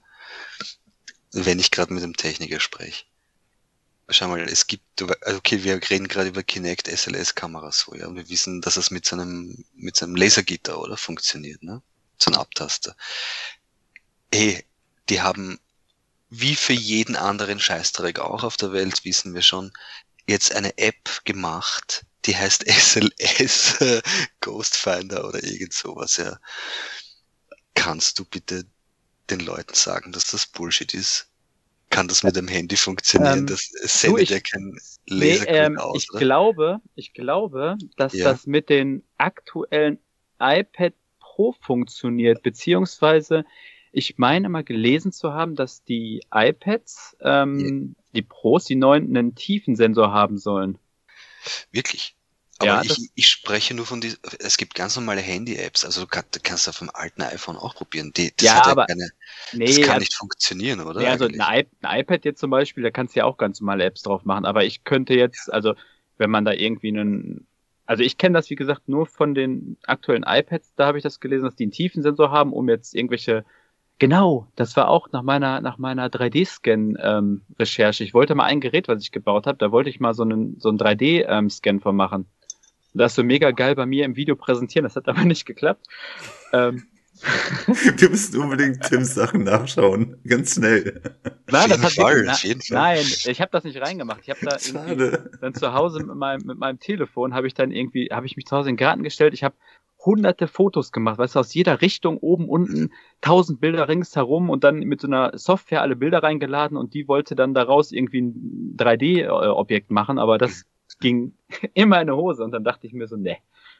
Wenn ich gerade mit dem Techniker spreche. Schau mal, es gibt, also okay, wir reden gerade über Kinect SLS-Kameras so, ja. Und wir wissen, dass es mit so einem, mit so einem Lasergitter, oder? Funktioniert, ne? So ein Abtaster. Ey, die haben, wie für jeden anderen Scheißdreck auch auf der Welt, wissen wir schon, jetzt eine App gemacht, die heißt SLS äh, Ghost Finder oder irgend sowas, ja. Kannst du bitte den Leuten sagen, dass das Bullshit ist? Kann das mit dem Handy funktionieren? Ähm, das sendet ich- ja kein Nee, Lasercode ähm, aus, ich oder? glaube, ich glaube, dass Ja. das mit den aktuellen iPad Pro funktioniert, beziehungsweise ich meine mal gelesen zu haben, dass die iPads, ähm, die Pros, die neuen, einen Tiefensensor haben sollen. Wirklich. Aber Ja, ich, ich spreche nur von die, es gibt ganz normale Handy-Apps, also du, kann, du kannst auf dem alten iPhone auch probieren. Die, das Ja, hat aber- keine, Nee, das kann also- nicht funktionieren, oder? Nee, also ein, iPad jetzt zum Beispiel, da kannst du ja auch ganz normale Apps drauf machen. Aber ich könnte jetzt, also wenn man da irgendwie einen, also ich kenne das wie gesagt nur von den aktuellen iPads, da habe ich das gelesen, dass die einen Tiefensensor haben, um jetzt irgendwelche, genau, das war auch nach meiner nach meiner 3D-Scan-Recherche. ich wollte mal ein Gerät, was ich gebaut habe, da wollte ich mal so einen so einen 3D-Scan von machen. Das so mega geil bei mir im Video präsentieren, das hat aber nicht geklappt. Ähm, Wir müssen unbedingt Tims Sachen nachschauen. Ganz schnell. Nein, das hat Fall, Fall. Nein, ich habe das nicht reingemacht. Ich habe da irgendwie Schade. dann zu Hause mit meinem, mit meinem Telefon habe ich dann irgendwie, habe ich mich zu Hause in den Garten gestellt. Ich habe hunderte Fotos gemacht, weißt du, aus jeder Richtung, oben, unten, tausend Bilder ringsherum und dann mit so einer Software alle Bilder reingeladen und die wollte dann daraus irgendwie ein 3D-Objekt machen, aber das ging immer in eine Hose und dann dachte ich mir so, nee,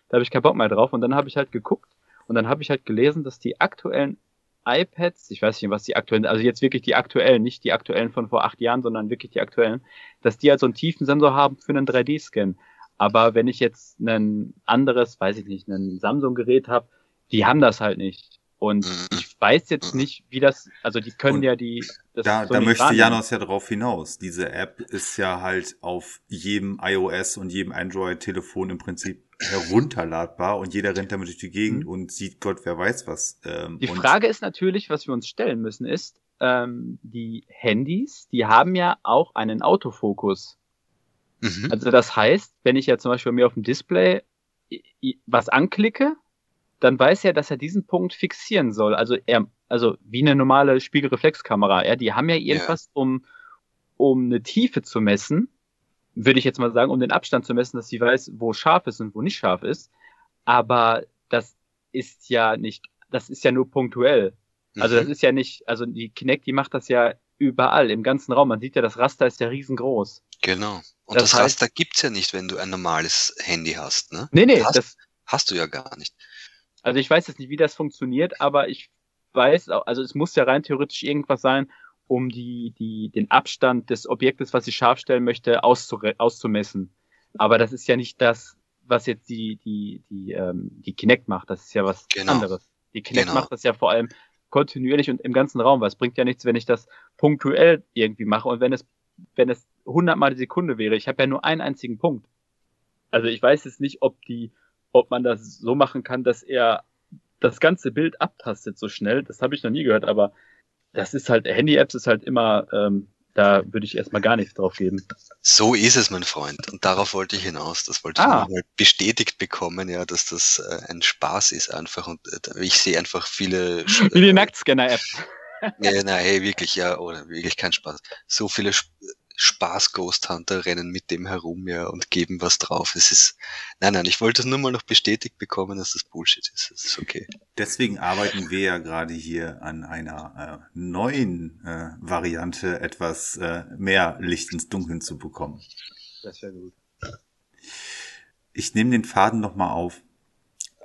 da habe ich keinen Bock mehr drauf und dann habe ich halt geguckt und dann habe ich halt gelesen, dass die aktuellen iPads, ich weiß nicht, was die aktuellen, also jetzt wirklich die aktuellen, nicht die aktuellen von vor acht Jahren, sondern wirklich die aktuellen, dass die halt so einen tiefen Sensor haben für einen 3D-Scan. Aber wenn ich jetzt ein anderes, weiß ich nicht, ein Samsung-Gerät habe, die haben das halt nicht. Und Mhm. ich weiß jetzt nicht, wie das, also die können Und ja die. Da, so da möchte wahrnehmen. Janos ja darauf hinaus. Diese App ist ja halt auf jedem iOS und jedem Android-Telefon im Prinzip herunterladbar und jeder rennt damit durch die Gegend Mhm. und sieht Gott, wer weiß was. Ähm, Die Frage ist natürlich, was wir uns stellen müssen, ist, ähm, die Handys, die haben ja auch einen Autofokus. Mhm. Also das heißt, wenn ich ja zum Beispiel bei mir auf dem Display was anklicke, dann weiß er, dass er diesen Punkt fixieren soll. Also er, also wie eine normale Spiegelreflexkamera. Ja, die haben ja irgendwas, um, um eine Tiefe zu messen, würde ich jetzt mal sagen, um den Abstand zu messen, dass sie weiß, wo scharf ist und wo nicht scharf ist. Aber das ist ja nicht, das ist ja nur punktuell. Also das Mhm. ist ja nicht, also die Kinect, die macht das ja überall, im ganzen Raum. Man sieht ja, das Raster ist ja riesengroß. Genau. Und Das das, heißt- Raster gibt's ja nicht, wenn du ein normales Handy hast, ne? Nee, nee, Hast- das, Hast du ja gar nicht. Also ich weiß jetzt nicht, wie das funktioniert, aber ich weiß, also es muss ja rein theoretisch irgendwas sein, um die, die, den Abstand des Objektes, was ich scharf stellen möchte, auszumessen. Aber das ist ja nicht das, was jetzt die, die, die, ähm, die Kinect macht. Das ist ja was Genau. anderes. Die Kinect Genau. macht das ja vor allem kontinuierlich und im ganzen Raum, weil es bringt ja nichts, wenn ich das punktuell irgendwie mache und wenn es, wenn es hundertmal die Sekunde wäre. Ich habe ja nur einen einzigen Punkt. Also ich weiß jetzt nicht, ob die, ob man das so machen kann, dass er das ganze Bild abtastet so schnell. Das habe ich noch nie gehört, aber das ist halt, Handy-Apps ist halt immer, ähm, da würde ich erstmal gar nichts drauf geben. So ist es, mein Freund. Und darauf wollte ich hinaus. Das wollte ich Ah. nochmal bestätigt bekommen, ja, dass das äh, ein Spaß ist einfach. Und äh, ich sehe einfach viele. Wie die Nacktscanner-App. Nee, nein, hey, wirklich, ja, oder wirklich kein Spaß. So viele Sp Spaß-Ghost Hunter rennen mit dem herum, ja, und geben was drauf. Es ist, nein, nein, ich wollte es nur mal noch bestätigt bekommen, dass das Bullshit ist. Das ist okay. deswegen arbeiten wir ja gerade hier an einer äh, neuen äh, Variante, etwas äh, mehr Licht ins Dunkeln zu bekommen. Das wäre gut. Ich nehme den Faden nochmal auf.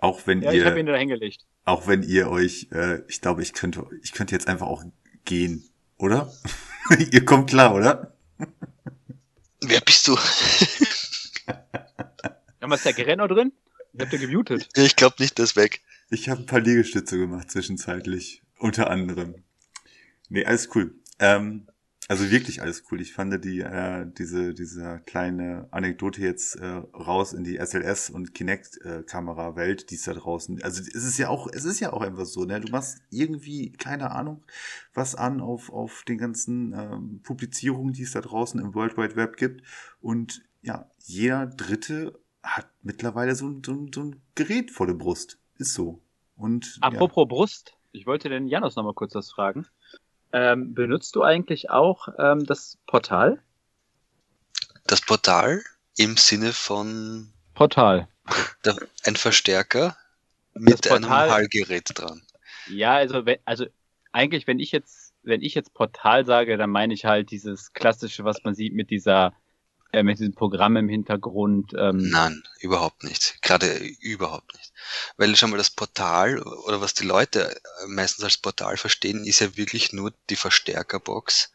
Auch wenn Ja, ich habe ihr, ihn da hingelegt. auch wenn ihr euch, äh, ich glaube, ich könnte, ich könnte jetzt einfach auch gehen, oder? Ihr kommt klar, oder? Wer bist du? Haben wir ist der Gerenno drin? Ich hab den gemutet. ich glaube nicht, der ist weg. Ich habe ein paar Liegestütze gemacht zwischenzeitlich, unter anderem. Nee, alles cool. Ähm, also wirklich alles cool. Ich fand die äh, diese diese kleine Anekdote jetzt äh, raus in die SLS und Kinect äh, Kamera Welt, die ist da draußen. Also es ist ja auch es ist ja auch einfach so, ne? Du machst irgendwie keine Ahnung was an auf auf den ganzen ähm, Publizierungen, die es da draußen im World Wide Web gibt und ja, jeder dritte hat mittlerweile so, ein- so, ein- so ein Gerät vor der Brust. Ist so. Und Apropos Brust, ich wollte den Janos noch mal kurz was fragen. Ähm, benutzt du eigentlich auch ähm, das Portal? Das Portal im Sinne von Portal. der, ein Verstärker mit Portal- einem Hallgerät dran. Ja, also wenn, also eigentlich, wenn ich jetzt, wenn ich jetzt Portal sage, dann meine ich halt dieses klassische, was man sieht mit dieser, äh, mit diesem Programm im Hintergrund. Ähm, Nein, überhaupt nicht. Gerade überhaupt nicht. Weil schon mal das Portal oder was die Leute äh, meistens als Portal verstehen, ist ja wirklich nur die Verstärkerbox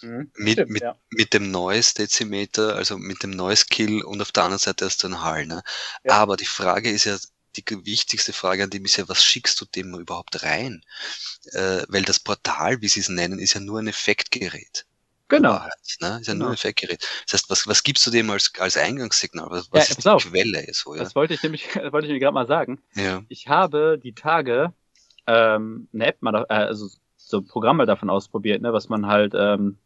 mhm. mit, Stimmt, mit, ja. mit dem Noise Dezimeter, also mit dem Noise Kill und auf der anderen Seite hast du einen Hall. Ne? Ja. Aber die Frage ist ja, die wichtigste Frage an dem ist ja, was schickst du dem überhaupt rein? Äh, weil das Portal, wie sie es nennen, ist ja nur ein Effektgerät. Genau. Ne? Ist ja Genau. nur ein Effektgerät. Das heißt, was, was gibst du dem als, als Eingangssignal? Was, Ja, was ist pass die auf. Quelle? So, ja? Das wollte ich nämlich, das wollte ich mir gerade mal sagen. ja. Ich habe die Tage ähm, eine App mal, äh, also so ein Programm mal davon ausprobiert, ne, was man halt ähm,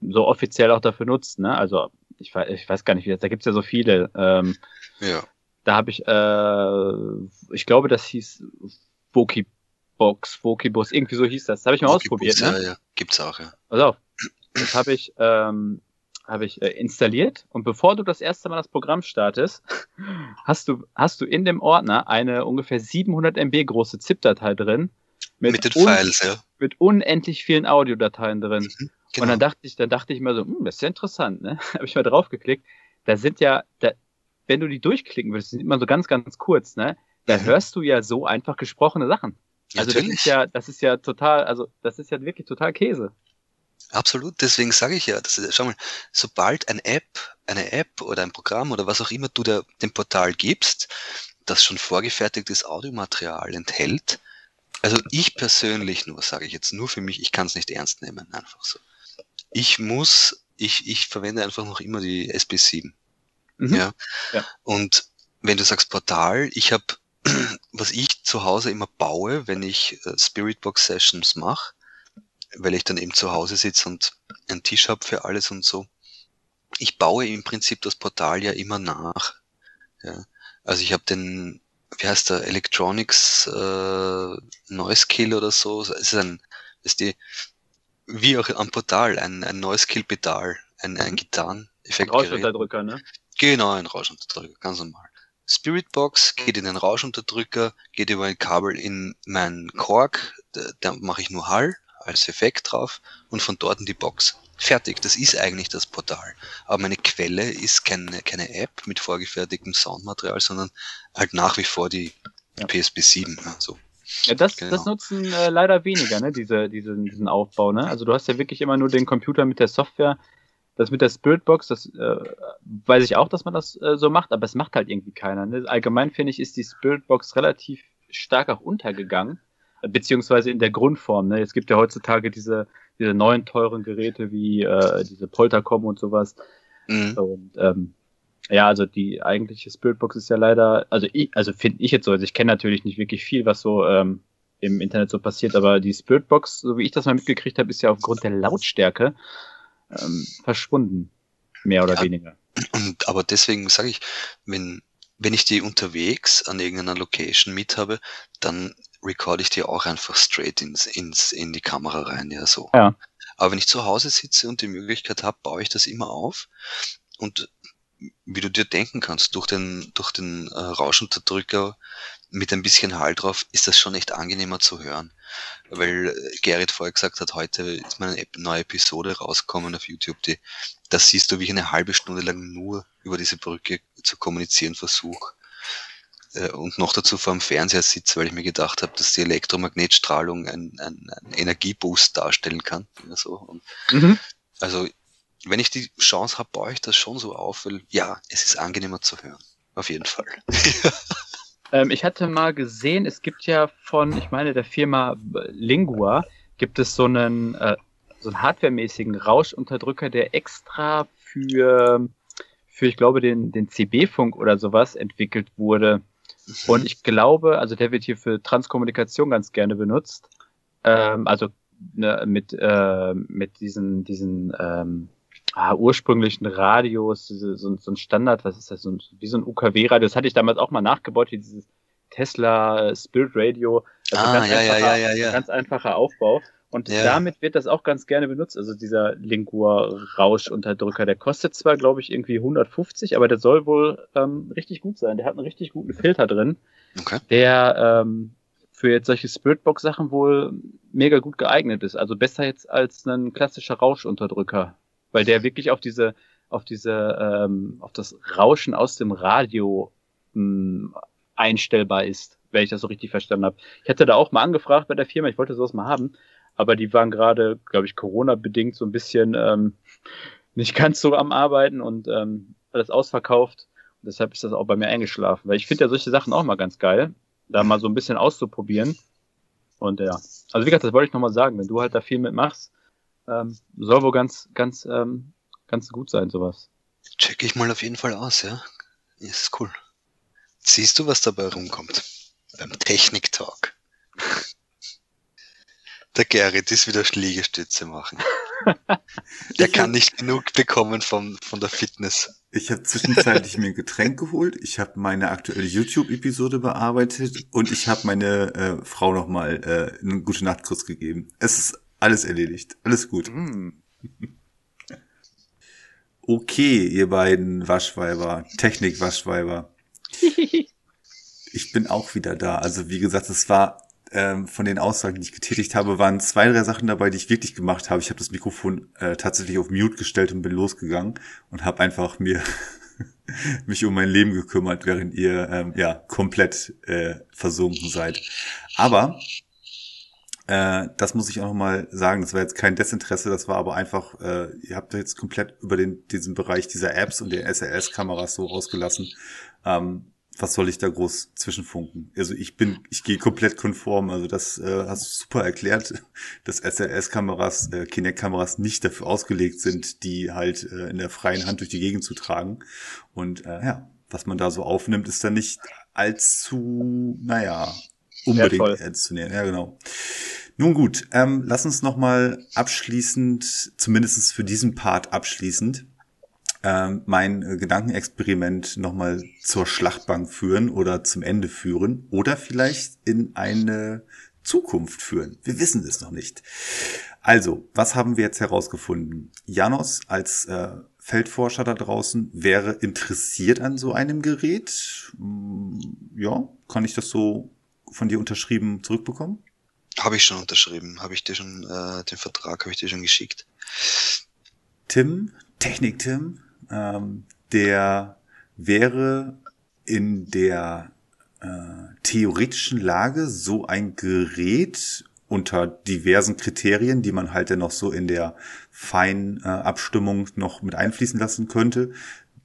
so offiziell auch dafür nutzt, ne? Also ich weiß, ich weiß gar nicht, wie das, da gibt's ja so viele. Ähm, Ja. da habe ich, äh, ich glaube, das hieß Vokibox, Vokibus, irgendwie so hieß das. Das habe ich mal ausprobiert, Ja, ne? ja. Gibt's auch, ja. Pass auf. Das habe ich, ähm, habe ich äh, installiert und bevor du das erste Mal das Programm startest, hast du, hast du in dem Ordner eine ungefähr 700 MB große ZIP-Datei drin Mit, den un- Files, ja. mit unendlich vielen Audiodateien drin. Genau. Und dann dachte ich, dann dachte ich mir so, hm, das ist ja interessant, ne? Habe ich mal draufgeklickt. Da sind ja, da, wenn du die durchklicken würdest, die sind immer so ganz, ganz kurz, ne? Da Mhm. hörst du ja so einfach gesprochene Sachen. Also das Natürlich. ist ja, das ist ja total, also das ist ja wirklich total Käse. Absolut, deswegen sage ich ja, das ist, schau mal, sobald ein App, eine App oder ein Programm oder was auch immer du der, dem Portal gibst, das schon vorgefertigtes Audiomaterial enthält, also ich persönlich nur, sage ich jetzt nur für mich, ich kann es nicht ernst nehmen, einfach so. Ich muss, ich, ich verwende einfach noch immer die SB7. Mhm. Ja. Ja. Und wenn du sagst Portal, ich habe, was ich zu Hause immer baue, wenn ich äh, Spiritbox Sessions mache, weil ich dann eben zu Hause sitze und einen Tisch habe für alles und so. Ich baue im Prinzip das Portal ja immer nach. Ja. Also ich habe den, wie heißt der, Electronics äh, Noise Kill oder so. Es ist ein, ist die, wie auch am Portal, ein, ein Noise Kill Pedal, ein, ein Mhm. Gitarren-Effektgerät. Rauschunterdrücker, ne? Genau, ein Rauschunterdrücker, ganz normal. Spiritbox geht in den Rauschunterdrücker, geht über ein Kabel in meinen Korg, da, da mache ich nur Hall als Effekt drauf und von dort in die Box. Fertig, das ist eigentlich das Portal. Aber meine Quelle ist keine, keine App mit vorgefertigtem Soundmaterial, sondern halt nach wie vor die Ja. PSP 7. Ja, so. Ja, das, Genau. das nutzen äh, leider weniger, ne, diese, diesen, diesen Aufbau, ne? Also du hast ja wirklich immer nur den Computer mit der Software. Das mit der Spiritbox, das äh, weiß ich auch, dass man das äh, so macht, aber es macht halt irgendwie keiner. Ne? Allgemein finde ich, ist die Spiritbox relativ stark auch untergegangen, beziehungsweise in der Grundform. Ne? Es gibt ja heutzutage diese, diese neuen teuren Geräte wie äh, diese Poltercom und sowas. Mhm. Und ähm, ja, also die eigentliche Spiritbox ist ja leider, also ich, also finde ich jetzt so, also ich kenne natürlich nicht wirklich viel, was so ähm, im Internet so passiert, aber die Spiritbox, so wie ich das mal mitgekriegt habe, ist ja aufgrund der Lautstärke ähm, verschwunden, mehr oder Ja. weniger. Und, aber deswegen sage ich, wenn, wenn ich die unterwegs an irgendeiner Location mit habe, dann recorde ich die auch einfach straight ins, ins, in die Kamera rein, ja, so. Ja. Aber wenn ich zu Hause sitze und die Möglichkeit habe, baue ich das immer auf. Und wie du dir denken kannst, durch den, durch den äh, Rauschunterdrücker mit ein bisschen Hall drauf, ist das schon echt angenehmer zu hören. Weil äh, Gerrit vorher gesagt hat, heute ist mal eine neue Episode rausgekommen auf YouTube, die, das siehst du, wie ich eine halbe Stunde lang nur über diese Brücke zu kommunizieren versuche. Äh, und noch dazu vor dem Fernseher sitze, weil ich mir gedacht habe, dass die Elektromagnetstrahlung ein, ein, Energieboost darstellen kann. Ja, so. Und Mhm. also, wenn ich die Chance habe, baue ich das schon so auf, weil ja, es ist angenehmer zu hören. Auf jeden Fall. Ähm, ich hatte mal gesehen, es gibt ja von, ich meine, der Firma Lingua, gibt es so einen, äh, so einen hardwaremäßigen Rauschunterdrücker, der extra für, für ich glaube, den, den CB-Funk oder sowas entwickelt wurde. Und ich glaube, also der wird hier für Transkommunikation ganz gerne benutzt. Ähm, also ne, mit, äh, mit diesen, diesen ähm, ah, ursprünglichen Radios, so, so ein Standard, was ist das, so ein, wie so ein UKW-Radio, das hatte ich damals auch mal nachgebaut, hier dieses Tesla Spirit Radio. Also Ah, ganz ja, einfacher- ja, ja, ja. Ganz einfacher Aufbau. Und Ja. damit wird das auch ganz gerne benutzt. Also dieser Lingua-Rauschunterdrücker, der kostet zwar, glaube ich, irgendwie 150, aber der soll wohl ähm, richtig gut sein. Der hat einen richtig guten Filter drin Okay. der ähm, für jetzt solche Spiritbox-Sachen wohl mega gut geeignet ist. Also besser jetzt als ein klassischer Rauschunterdrücker, weil der wirklich auf diese, auf diese, ähm, auf das Rauschen aus dem Radio mh, einstellbar ist, wenn ich das so richtig verstanden habe. Ich hätte da auch mal angefragt bei der Firma, ich wollte sowas mal haben, aber die waren gerade, glaube ich, Corona-bedingt so ein bisschen ähm, nicht ganz so am Arbeiten und ähm, alles ausverkauft. Und deshalb ist das auch bei mir eingeschlafen, weil ich finde ja solche Sachen auch mal ganz geil, da mal so ein bisschen auszuprobieren. Und ja, also wie gesagt, das wollte ich nochmal sagen, wenn du halt da viel mitmachst, ähm, soll wohl ganz, ganz, ähm, ganz gut sein, sowas. Check ich mal auf jeden Fall aus, ja. Ist cool. Siehst du, was dabei rumkommt? Beim Technik-Talk. Der Gerrit ist wieder Liegestütze machen. Der kann nicht genug bekommen von, von der Fitness. Ich habe zwischenzeitlich mir ein Getränk geholt, ich habe meine aktuelle YouTube-Episode bearbeitet und ich habe meine äh, Frau nochmal äh, einen gute Nachtkuss gegeben. Es ist alles erledigt, alles gut. Okay, ihr beiden Waschweiber, Technik-Waschweiber. Ich bin auch wieder da. Also wie gesagt, es war ähm, von den Aussagen, die ich getätigt habe, waren zwei, drei Sachen dabei, die ich wirklich gemacht habe. Ich habe das Mikrofon äh, tatsächlich auf Mute gestellt und bin losgegangen und habe einfach mir mich um mein Leben gekümmert, während ihr ähm, ja komplett äh, versunken seid. Aber äh, das muss ich auch noch mal sagen. Das war jetzt kein Desinteresse, das war aber einfach. Äh, ihr habt jetzt komplett über den diesen Bereich dieser Apps und der SLS-Kameras so rausgelassen. Ähm, was soll ich da groß zwischenfunken? Also ich bin, ich gehe komplett konform. Also das äh, hast du super erklärt, dass SLS-Kameras, äh, Kinect-Kameras nicht dafür ausgelegt sind, die halt äh, in der freien Hand durch die Gegend zu tragen. Und äh, ja, was man da so aufnimmt, ist dann nicht allzu, naja, unbedingt ernst zu nehmen. Ja, genau. Nun gut, ähm, lass uns noch mal abschließend, zumindest für diesen Part abschließend, ähm, mein äh, Gedankenexperiment nochmal zur Schlachtbank führen oder zum Ende führen oder vielleicht in eine Zukunft führen. Wir wissen es noch nicht. Also, was haben wir jetzt herausgefunden? Janos als äh, Feldforscher da draußen wäre interessiert an so einem Gerät. Mm, Ja, kann ich das so von dir unterschrieben zurückbekommen? Habe ich schon unterschrieben. Habe ich dir schon, äh, den Vertrag habe ich dir schon geschickt. Tim, Technik-Tim, ähm, der wäre in der äh, theoretischen Lage, so ein Gerät unter diversen Kriterien, die man halt dann noch so in der feinen äh, noch mit einfließen lassen könnte,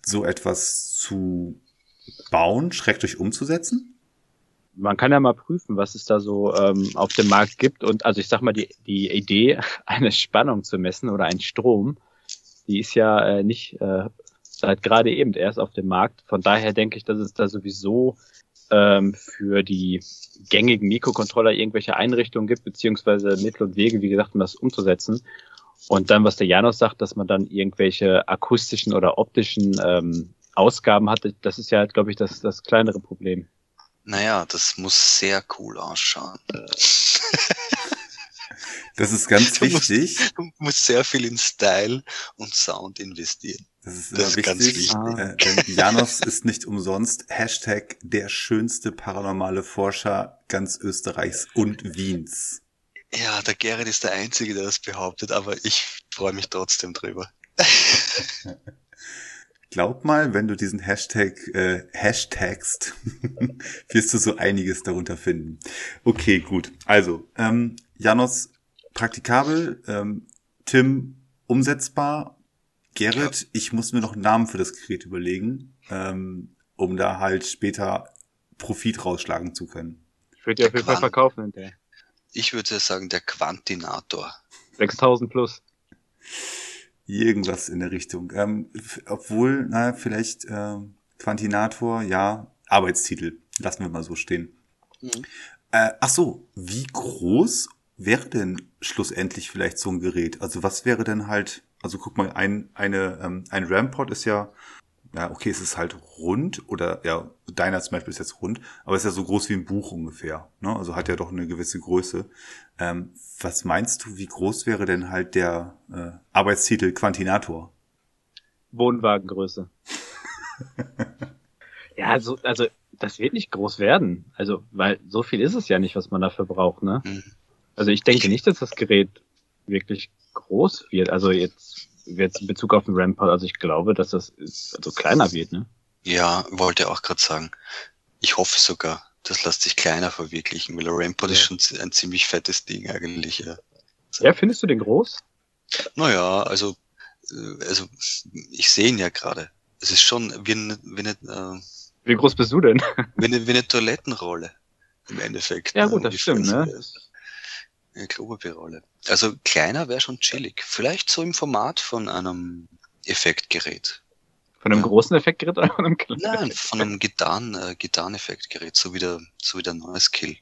so etwas zu bauen, schrecklich umzusetzen? Man kann ja mal prüfen, was es da so ähm, auf dem Markt gibt. Und also ich sag mal, die, die Idee, eine Spannung zu messen oder einen Strom, die ist ja äh, nicht äh, seit gerade eben erst auf dem Markt. Von daher denke ich, dass es da sowieso ähm, für die gängigen Mikrocontroller irgendwelche Einrichtungen gibt, beziehungsweise Mittel und Wege, wie gesagt, um das umzusetzen. Und dann, was der Janos sagt, dass man dann irgendwelche akustischen oder optischen ähm, Ausgaben hatte, das ist ja, glaube ich, das, das kleinere Problem. Naja, das muss sehr cool ausschauen. Das ist ganz Du musst- wichtig. Du musst sehr viel in Style und Sound investieren. Das ist, Das ist ganz wichtig. wichtig. Äh, Janos ist nicht umsonst Hashtag der schönste paranormale Forscher ganz Österreichs und Wiens. Ja, der Gerrit ist der Einzige, der das behauptet, aber ich freue mich trotzdem drüber. Glaub mal, wenn du diesen Hashtag äh, Hashtagst, wirst du so einiges darunter finden. Okay, gut. Also, ähm, Janos praktikabel, ähm, Tim umsetzbar, Gerrit, ich muss mir noch einen Namen für das Gerät überlegen, ähm, um da halt später Profit rausschlagen zu können. Ich würde die auf jeden Fall verkaufen hinterher. Ich würde sagen, der Quantinator. 6000 plus. Irgendwas in der Richtung. Ähm, obwohl, na, vielleicht ähm, Quantinator, ja, Arbeitstitel. Lassen wir mal so stehen. Mhm. Äh, ach so, wie groß wäre denn schlussendlich vielleicht so ein Gerät? Also was wäre denn halt, also guck mal, ein, eine, ähm, ein Rampod ist ja, ja, okay, es ist halt rund oder ja, deiner zum Beispiel ist jetzt rund, aber ist ja so groß wie ein Buch ungefähr. Ne? Also hat ja doch eine gewisse Größe. Ähm, was meinst du, wie groß wäre denn halt der äh, Arbeitstitel Quantinator? Wohnwagengröße. ja, also, also das wird nicht groß werden. Also, weil so viel ist es ja nicht, was man dafür braucht, ne? Mhm. Also ich denke nicht, dass das Gerät wirklich groß wird. Also jetzt, jetzt in Bezug auf den Rampart, also ich glaube, dass das ist, also kleiner wird, ne? Ja, wollte auch gerade sagen. Ich hoffe sogar, das lässt sich kleiner verwirklichen, weil der Rampart ist Ja. schon ein ziemlich fettes Ding eigentlich. Ja. Ja, findest du den groß? Naja, also, äh, also ich sehe ihn ja gerade. Es ist schon wie eine, wie eine, äh, Wie groß bist du denn? wie eine, wie eine Toilettenrolle im Endeffekt. Ja ne, gut, das stimmt, ne? Eine Klopapierrolle. Also kleiner wäre schon chillig. Vielleicht so im Format von einem Effektgerät. Von einem großen Effektgerät oder von einem kleinen? Nein, von einem Gitarren, äh, Gitarreneffektgerät, so wie der, so wie der neue Skill.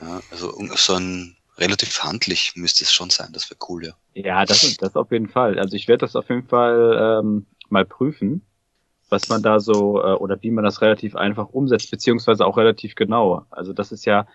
Ja, also so ein relativ handlich müsste es schon sein, das wäre cool, ja. Ja, das, das auf jeden Fall. Also ich werde das auf jeden Fall ähm, mal prüfen, was man da so äh, oder wie man das relativ einfach umsetzt, beziehungsweise auch relativ genau. Also das ist ja,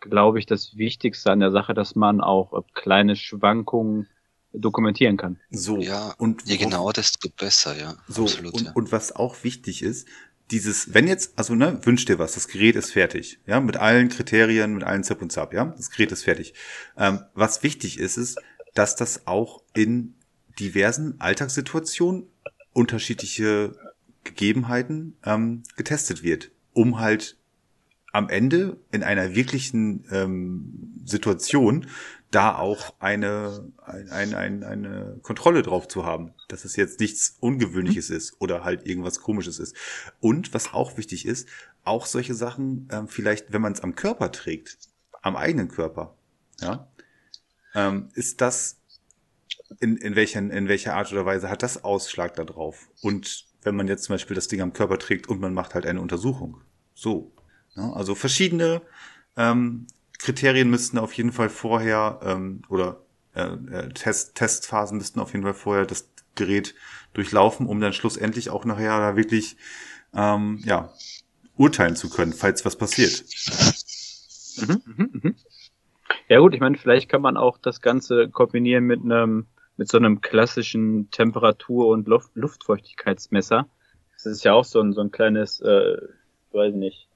glaube ich, das Wichtigste an der Sache, dass man auch äh, kleine Schwankungen dokumentieren kann. So, Ja, und Je genauer, desto besser, ja. So, Absolut, und, ja. und was auch wichtig ist, dieses, wenn jetzt, also ne, wünsch dir was, das Gerät ist fertig, ja, mit allen Kriterien, mit allen Zip und Zap, ja, das Gerät ist fertig. Ähm, was wichtig ist, ist, dass das auch in diversen Alltagssituationen unterschiedliche Gegebenheiten ähm, getestet wird, um halt am Ende in einer wirklichen ähm, Situation da auch eine, ein, ein, ein, eine Kontrolle drauf zu haben, dass es jetzt nichts Ungewöhnliches ist oder halt irgendwas Komisches ist. Und was auch wichtig ist, auch solche Sachen, ähm, vielleicht, wenn man es am Körper trägt, am eigenen Körper, ja, ähm, ist das in, in, welchen, in welcher Art oder Weise hat das Ausschlag da drauf? Und wenn man jetzt zum Beispiel das Ding am Körper trägt und man macht halt eine Untersuchung. So. Ja, also verschiedene ähm, Kriterien müssten auf jeden Fall vorher ähm, oder äh, äh, Test, Testphasen müssten auf jeden Fall vorher das Gerät durchlaufen, um dann schlussendlich auch nachher da wirklich ähm, ja, urteilen zu können, falls was passiert. Mhm, mhm, mhm. Ja gut, ich meine, vielleicht kann man auch das Ganze kombinieren mit einem mit so einem klassischen Temperatur- und Luft Luftfeuchtigkeitsmesser. Das ist ja auch so ein so ein kleines, äh, weiß nicht,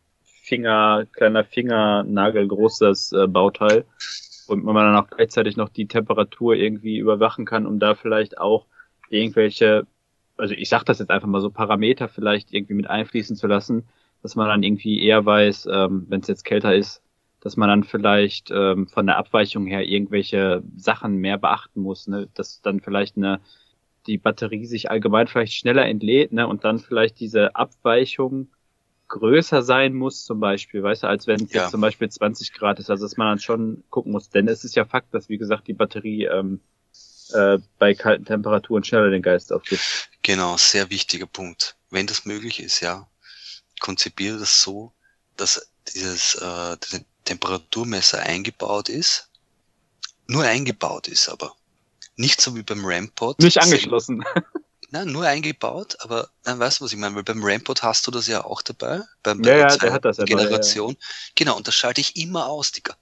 Finger, kleiner Fingernagel großes äh, Bauteil, und man dann auch gleichzeitig noch die Temperatur irgendwie überwachen kann, um da vielleicht auch irgendwelche, also ich sag das jetzt einfach mal so Parameter vielleicht irgendwie mit einfließen zu lassen, dass man dann irgendwie eher weiß, ähm, wenn es jetzt kälter ist, dass man dann vielleicht ähm, von der Abweichung her irgendwelche Sachen mehr beachten muss, ne? dass dann vielleicht eine die Batterie sich allgemein vielleicht schneller entlädt, ne, und dann vielleicht diese Abweichung größer sein muss, zum Beispiel, weißt du, als wenn es Ja. jetzt zum Beispiel 20 Grad ist, also dass man dann schon gucken muss, denn es ist ja Fakt, dass, wie gesagt, die Batterie ähm, äh, bei kalten Temperaturen schneller den Geist aufgibt. Genau, sehr wichtiger Punkt. Wenn das möglich ist, ja, konzipiere das so, dass dieses äh, Temperaturmesser eingebaut ist, nur eingebaut ist, aber nicht so wie beim Rampod. Nicht angeschlossen. Nein, nur eingebaut, aber nein, weißt du, was ich meine? Weil beim Rampod hast du das ja auch dabei. Beim, Ja, ja, zweiten der hat das ja dabei, Generation. Genau, und das schalte ich immer aus, Digga.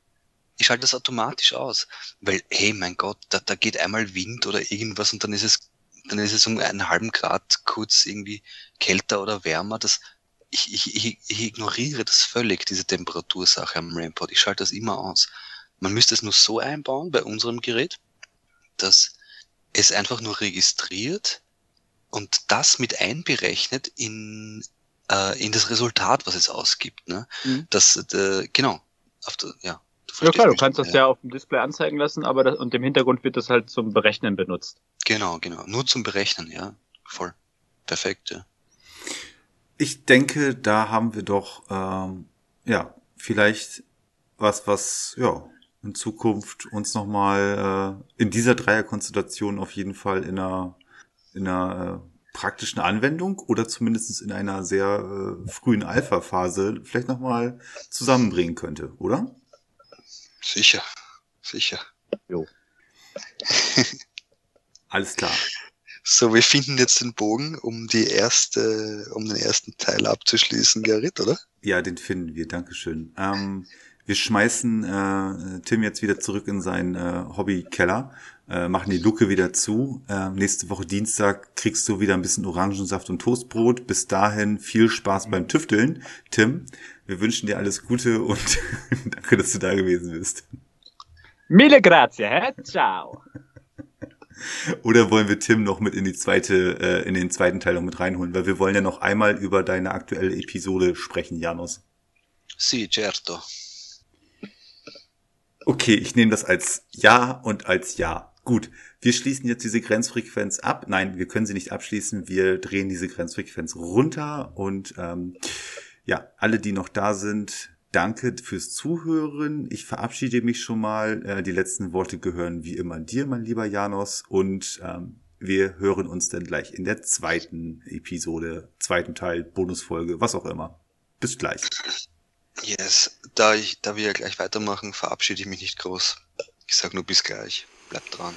Ich schalte das automatisch aus. Weil, hey, mein Gott, da, da geht einmal Wind oder irgendwas und dann ist es, dann ist es um einen halben Grad kurz irgendwie kälter oder wärmer. Das, ich, ich, ich, ignoriere das völlig, diese Temperatursache am Rampod. Ich schalte das immer aus. Man müsste es nur so einbauen bei unserem Gerät, dass es einfach nur registriert, und das mit einberechnet in, äh, in das Resultat, was es ausgibt. Ne? Mhm. Das, äh, genau. Auf der, ja, du Ja klar, du kannst das ja auf dem Display anzeigen lassen, aber das, und im Hintergrund wird das halt zum Berechnen benutzt. Genau, genau. Nur zum Berechnen, ja. Voll. Perfekt, ja. Ich denke, da haben wir doch, ähm, ja, vielleicht was, was, ja, in Zukunft uns nochmal äh, in dieser Dreierkonstellation auf jeden Fall in einer, in einer äh, praktischen Anwendung oder zumindest in einer sehr äh, frühen Alpha-Phase vielleicht nochmal zusammenbringen könnte, oder? Sicher. Sicher. Jo. Alles klar. So, wir finden jetzt den Bogen, um die erste, um den ersten Teil abzuschließen, Gerrit, oder? Ja, den finden wir. Dankeschön. Ähm, wir schmeißen äh, Tim jetzt wieder zurück in seinen äh, Hobbykeller, äh, machen die Luke wieder zu. Äh, nächste Woche Dienstag kriegst du wieder ein bisschen Orangensaft und Toastbrot. Bis dahin viel Spaß beim Tüfteln. Tim, wir wünschen dir alles Gute und danke, dass du da gewesen bist. Mille grazie, hä? Ciao. Oder wollen wir Tim noch mit in die zweite, äh, in den zweiten Teil noch mit reinholen? Weil wir wollen ja noch einmal über deine aktuelle Episode sprechen, Janos. Si, certo. Okay, ich nehme das als Ja und als Ja. Gut, wir schließen jetzt diese Grenzfrequenz ab. Nein, wir können sie nicht abschließen. Wir drehen diese Grenzfrequenz runter und ähm, ja, alle, die noch da sind, danke fürs Zuhören. Ich verabschiede mich schon mal. Äh, die letzten Worte gehören wie immer dir, mein lieber Janos. Und ähm, wir hören uns dann gleich in der zweiten Episode, zweiten Teil, Bonusfolge, was auch immer. Bis gleich. Yes, da, ich, da wir ja gleich weitermachen, verabschiede ich mich nicht groß. Ich sage nur bis gleich. Bleibt dran.